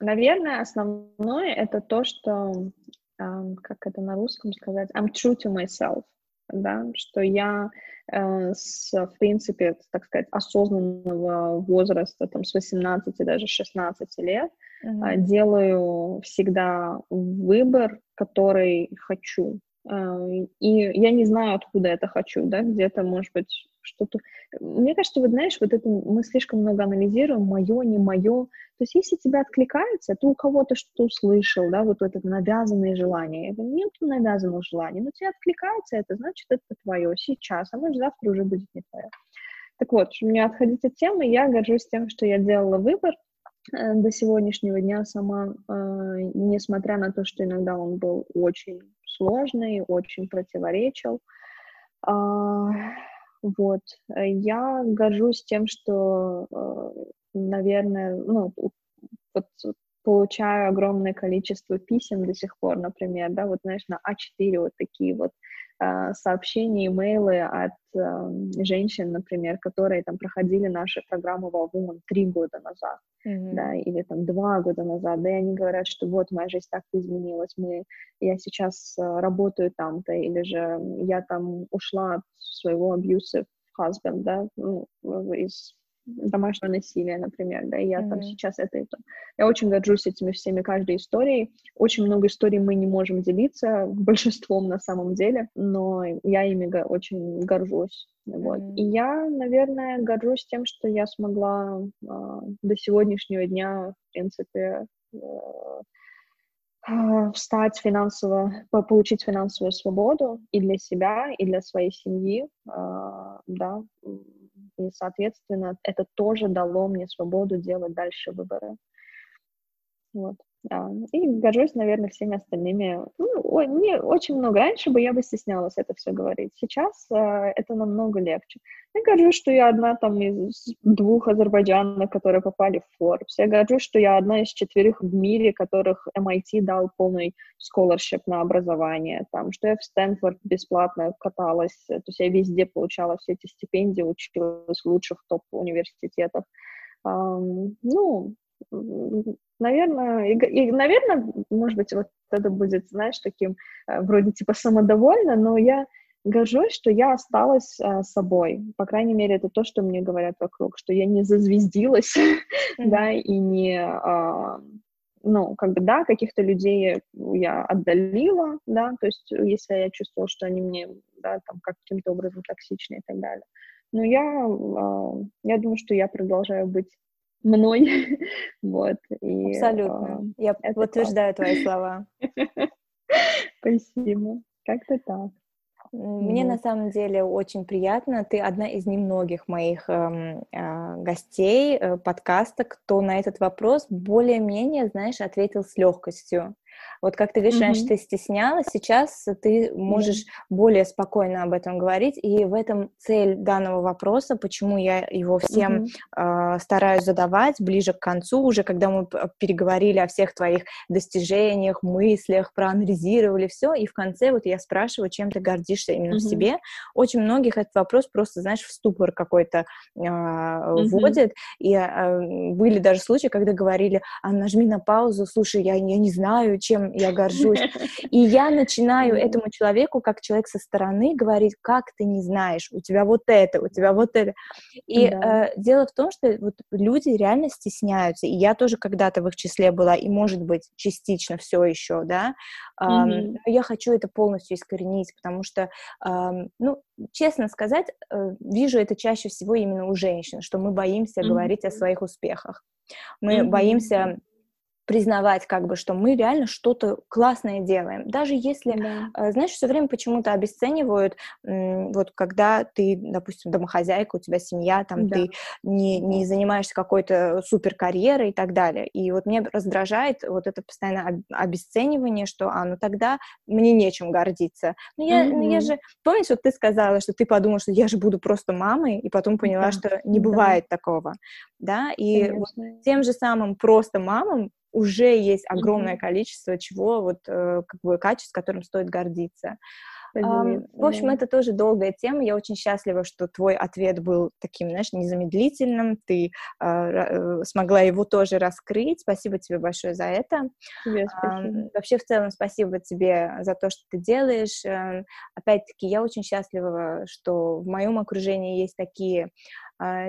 Наверное, основное это то, что, как это на русском сказать, I'm true to myself, да, что я э, с, в принципе, так сказать, осознанного возраста, там, с 18, даже 16 лет, mm-hmm. делаю всегда выбор, который хочу, э, и я не знаю, откуда это хочу, да, где-то, может быть, что-то... Мне кажется, вот знаешь, вот это мы слишком много анализируем, мое, не мое. То есть если тебя откликается, ты у кого-то что-то услышал, да, вот это навязанное желание. Это нет навязанного желания, но тебе откликается это, значит, это твое сейчас, а может, завтра уже будет не твое. Так вот, чтобы не отходить от темы, я горжусь тем, что я делала выбор э, до сегодняшнего дня сама, э, несмотря на то, что иногда он был очень сложный, очень противоречил. А, вот. Э, я горжусь тем, что, э, наверное, ну, вот получаю огромное количество писем до сих пор, например, да, вот, знаешь, на А4 вот такие вот сообщения, имейлы от э, женщин, например, которые там проходили наши программы Woman три года назад, mm-hmm. да, или там два года назад, да, и они говорят, что вот моя жизнь так изменилась, мы, я сейчас э, работаю там-то, или же я там ушла от своего abusive husband, да, ну, из домашнего насилия, например, да, и я mm-hmm. там сейчас это и то. Я очень горжусь этими всеми, каждой историей. Очень много историй мы не можем делиться, (laughs) большинством на самом деле, но я ими очень горжусь. Вот. Mm-hmm. И я, наверное, горжусь тем, что я смогла э, до сегодняшнего дня, в принципе, э, встать финансово, получить финансовую свободу и для себя, и для своей семьи, э, да, и, соответственно, это тоже дало мне свободу делать дальше выборы. Вот. И горжусь, наверное, всеми остальными. Ну, не очень много. Раньше бы я бы стеснялась это все говорить. Сейчас э, это намного легче. Я горжусь, что я одна там из двух азербайджанок, которые попали в Forbes. Я горжусь, что я одна из четверых в мире, которых MIT дал полный scholarship на образование. Там, что я в Стэнфорд бесплатно каталась. То есть я везде получала все эти стипендии, училась в лучших топ-университетах. Um, ну, наверное, и, и, наверное, может быть, вот это будет, знаешь, таким э, вроде типа самодовольно, но я горжусь, что я осталась а, собой. По крайней мере, это то, что мне говорят вокруг, что я не зазвездилась, (laughs) mm-hmm. да, и не, а, ну, как бы, да, каких-то людей я отдалила, да, то есть если я чувствовала, что они мне, да, там, каким-то образом токсичны и так далее. Но я, э, я думаю, что я продолжаю быть мной, (laughs) вот. И, Абсолютно. Э, я подтверждаю твои слова. (laughs) Спасибо. Как-то так. Мне mm на самом деле очень приятно. Ты одна из немногих моих эм, э, гостей э, подкаста, кто на этот вопрос более-менее, знаешь, ответил с легкостью. Вот как ты говоришь, mm-hmm. раньше ты стеснялась, сейчас ты можешь mm-hmm. более спокойно об этом говорить, и в этом цель данного вопроса, почему я его всем mm-hmm. э, стараюсь задавать ближе к концу, уже когда мы переговорили о всех твоих достижениях, мыслях, проанализировали все, и в конце вот я спрашиваю, чем ты гордишься именно mm-hmm. в себе. Очень многих этот вопрос просто, знаешь, в ступор какой-то э, mm-hmm. вводит, и э, были даже случаи, когда говорили, а нажми на паузу, слушай, я, я не знаю, чем я горжусь. (laughs) И я начинаю этому человеку, как человек со стороны, говорить, как ты не знаешь, у тебя вот это, у тебя вот это. И да. э, дело в том, что вот люди реально стесняются, и я тоже когда-то в их числе была, и, может быть, частично все еще, да, э, mm-hmm. но я хочу это полностью искоренить, потому что, э, ну, честно сказать, э, вижу это чаще всего именно у женщин, что мы боимся mm-hmm. говорить о своих успехах. Мы mm-hmm. боимся признавать, как бы, что мы реально что-то классное делаем. Даже если, да. Э, знаешь, все время почему-то обесценивают, вот когда ты, допустим, домохозяйка, у тебя семья, там да. ты не, не занимаешься какой-то супер карьерой и так далее. И вот мне раздражает вот это постоянное обесценивание, что, а, ну тогда мне нечем гордиться. Ну я, mm-hmm. ну, я же, помнишь, вот ты сказала, что ты подумала, что я же буду просто мамой, и потом поняла, да. что не бывает да. такого, да, и вот тем же самым просто мамам уже есть огромное mm-hmm. количество чего, вот, э, как бы, качеств, которым стоит гордиться. Um, в общем, это тоже долгая тема. Я очень счастлива, что твой ответ был таким, знаешь, незамедлительным. Ты uh, смогла его тоже раскрыть. Спасибо тебе большое за это. Тебе спасибо. Um, вообще, в целом, спасибо тебе за то, что ты делаешь. Um, опять-таки, я очень счастлива, что в моем окружении есть такие а,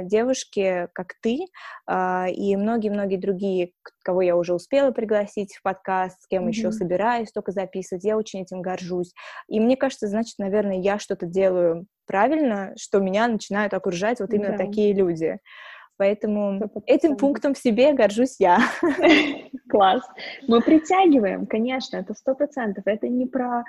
девушки, как ты, а, и многие-многие другие, кого я уже успела пригласить в подкаст, с кем mm-hmm. еще собираюсь только записывать, я очень этим горжусь. И мне кажется, значит, наверное, я что-то делаю правильно, что меня начинают окружать вот именно да. такие люди. Поэтому 100%. этим пунктом в себе горжусь я. (laughs) Класс. Мы притягиваем, конечно, это сто процентов. Это не про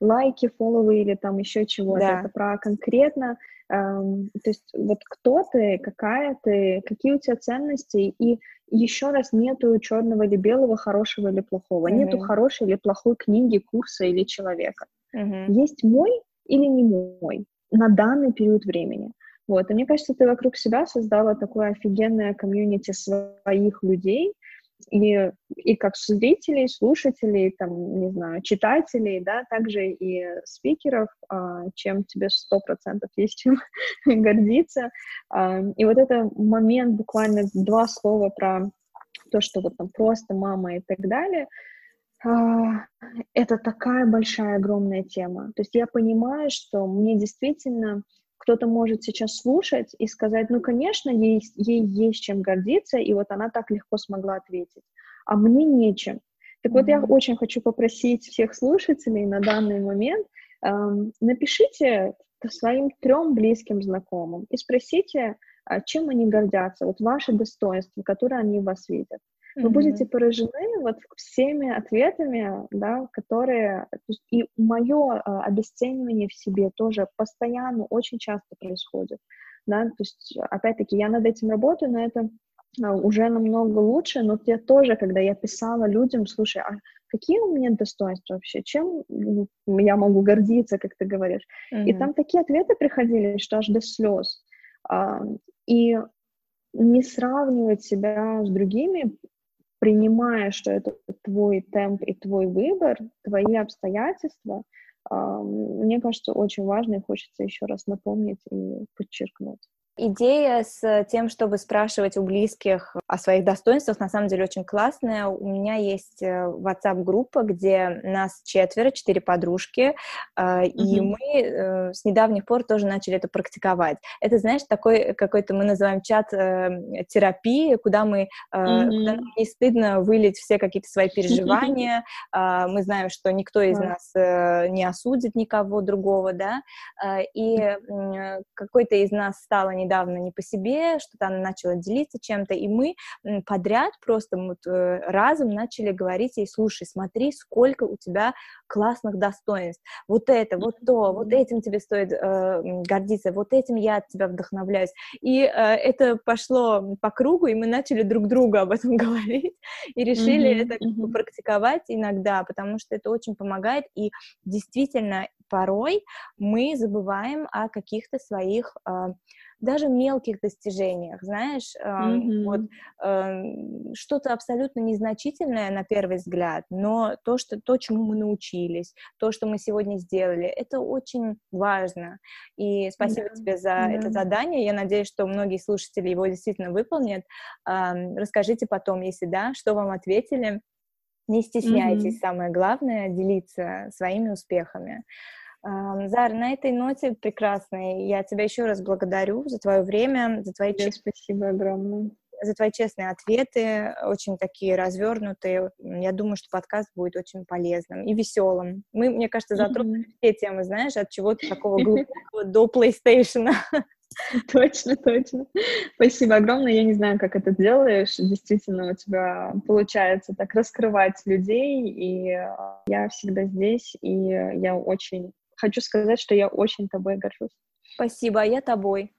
лайки, фолловы или там еще чего-то. Да. Это про конкретно Эм, то есть вот кто ты, какая ты, какие у тебя ценности, и еще раз нету черного или белого, хорошего или плохого, mm-hmm. нету хорошей или плохой книги, курса или человека. Mm-hmm. Есть мой или не мой на данный период времени. Вот, и мне кажется, ты вокруг себя создала такое офигенное комьюнити своих людей, и, и как зрителей, слушателей, там, не знаю, читателей, да, также и спикеров, а, чем тебе сто процентов есть (laughs) чем гордиться. А, и вот это момент, буквально два слова про то, что вот там просто мама и так далее, а, это такая большая, огромная тема. То есть я понимаю, что мне действительно кто-то может сейчас слушать и сказать, ну, конечно, ей, ей есть чем гордиться, и вот она так легко смогла ответить, а мне нечем. Так mm-hmm. вот, я очень хочу попросить всех слушателей на данный момент, эм, напишите своим трем близким знакомым и спросите, а, чем они гордятся, вот ваши достоинства, которые они в вас видят вы будете поражены вот всеми ответами, да, которые... и мое а, обесценивание в себе тоже постоянно, очень часто происходит. Да? То есть, опять-таки, я над этим работаю, но это а, уже намного лучше, но я тоже, когда я писала людям, слушай, а какие у меня достоинства вообще, чем я могу гордиться, как ты говоришь, mm-hmm. и там такие ответы приходили, что аж до слез, а, и не сравнивать себя с другими, принимая, что это твой темп и твой выбор, твои обстоятельства, мне кажется, очень важно и хочется еще раз напомнить и подчеркнуть. Идея с тем, чтобы спрашивать у близких о своих достоинствах, на самом деле очень классная. У меня есть э, WhatsApp-группа, где нас четверо, четыре подружки, mm-hmm. и мы э, с недавних пор тоже начали это практиковать. Это, знаешь, такой какой-то мы называем чат терапии, куда мы, mm-hmm. куда не стыдно вылить все какие-то свои переживания. Mm-hmm. (laughs) Мы знаем, что никто из mm-hmm. нас не осудит никого другого, да, и какой-то из нас стало не недавно не по себе, что-то она начала делиться чем-то, и мы подряд просто вот э, разом начали говорить ей, слушай, смотри, сколько у тебя классных достоинств, вот это, вот то, вот этим тебе стоит э, гордиться, вот этим я от тебя вдохновляюсь. И э, это пошло по кругу, и мы начали друг другу об этом (laughs) говорить, и решили mm-hmm, это mm-hmm. практиковать иногда, потому что это очень помогает, и действительно порой мы забываем о каких-то своих э, даже мелких достижениях, знаешь, mm-hmm. вот э, что-то абсолютно незначительное на первый взгляд, но то, что то, чему мы научились, то, что мы сегодня сделали, это очень важно. И спасибо mm-hmm. тебе за mm-hmm. это задание. Я надеюсь, что многие слушатели его действительно выполнят. Э, расскажите потом, если да, что вам ответили. Не стесняйтесь, mm-hmm. самое главное, делиться своими успехами. Зар, на этой ноте прекрасной я тебя еще раз благодарю за твое время, за твои... Тебе спасибо огромное. За твои честные ответы, очень такие развернутые. Я думаю, что подкаст будет очень полезным и веселым. Мы, мне кажется, затронули mm-hmm. все темы, знаешь, от чего-то такого (laughs) глубокого до PlayStation. (laughs) Точно, точно. Спасибо огромное. Я не знаю, как это делаешь. Действительно, у тебя получается так раскрывать людей, и я всегда здесь, и я очень хочу сказать, что я очень тобой горжусь. Спасибо, а я тобой.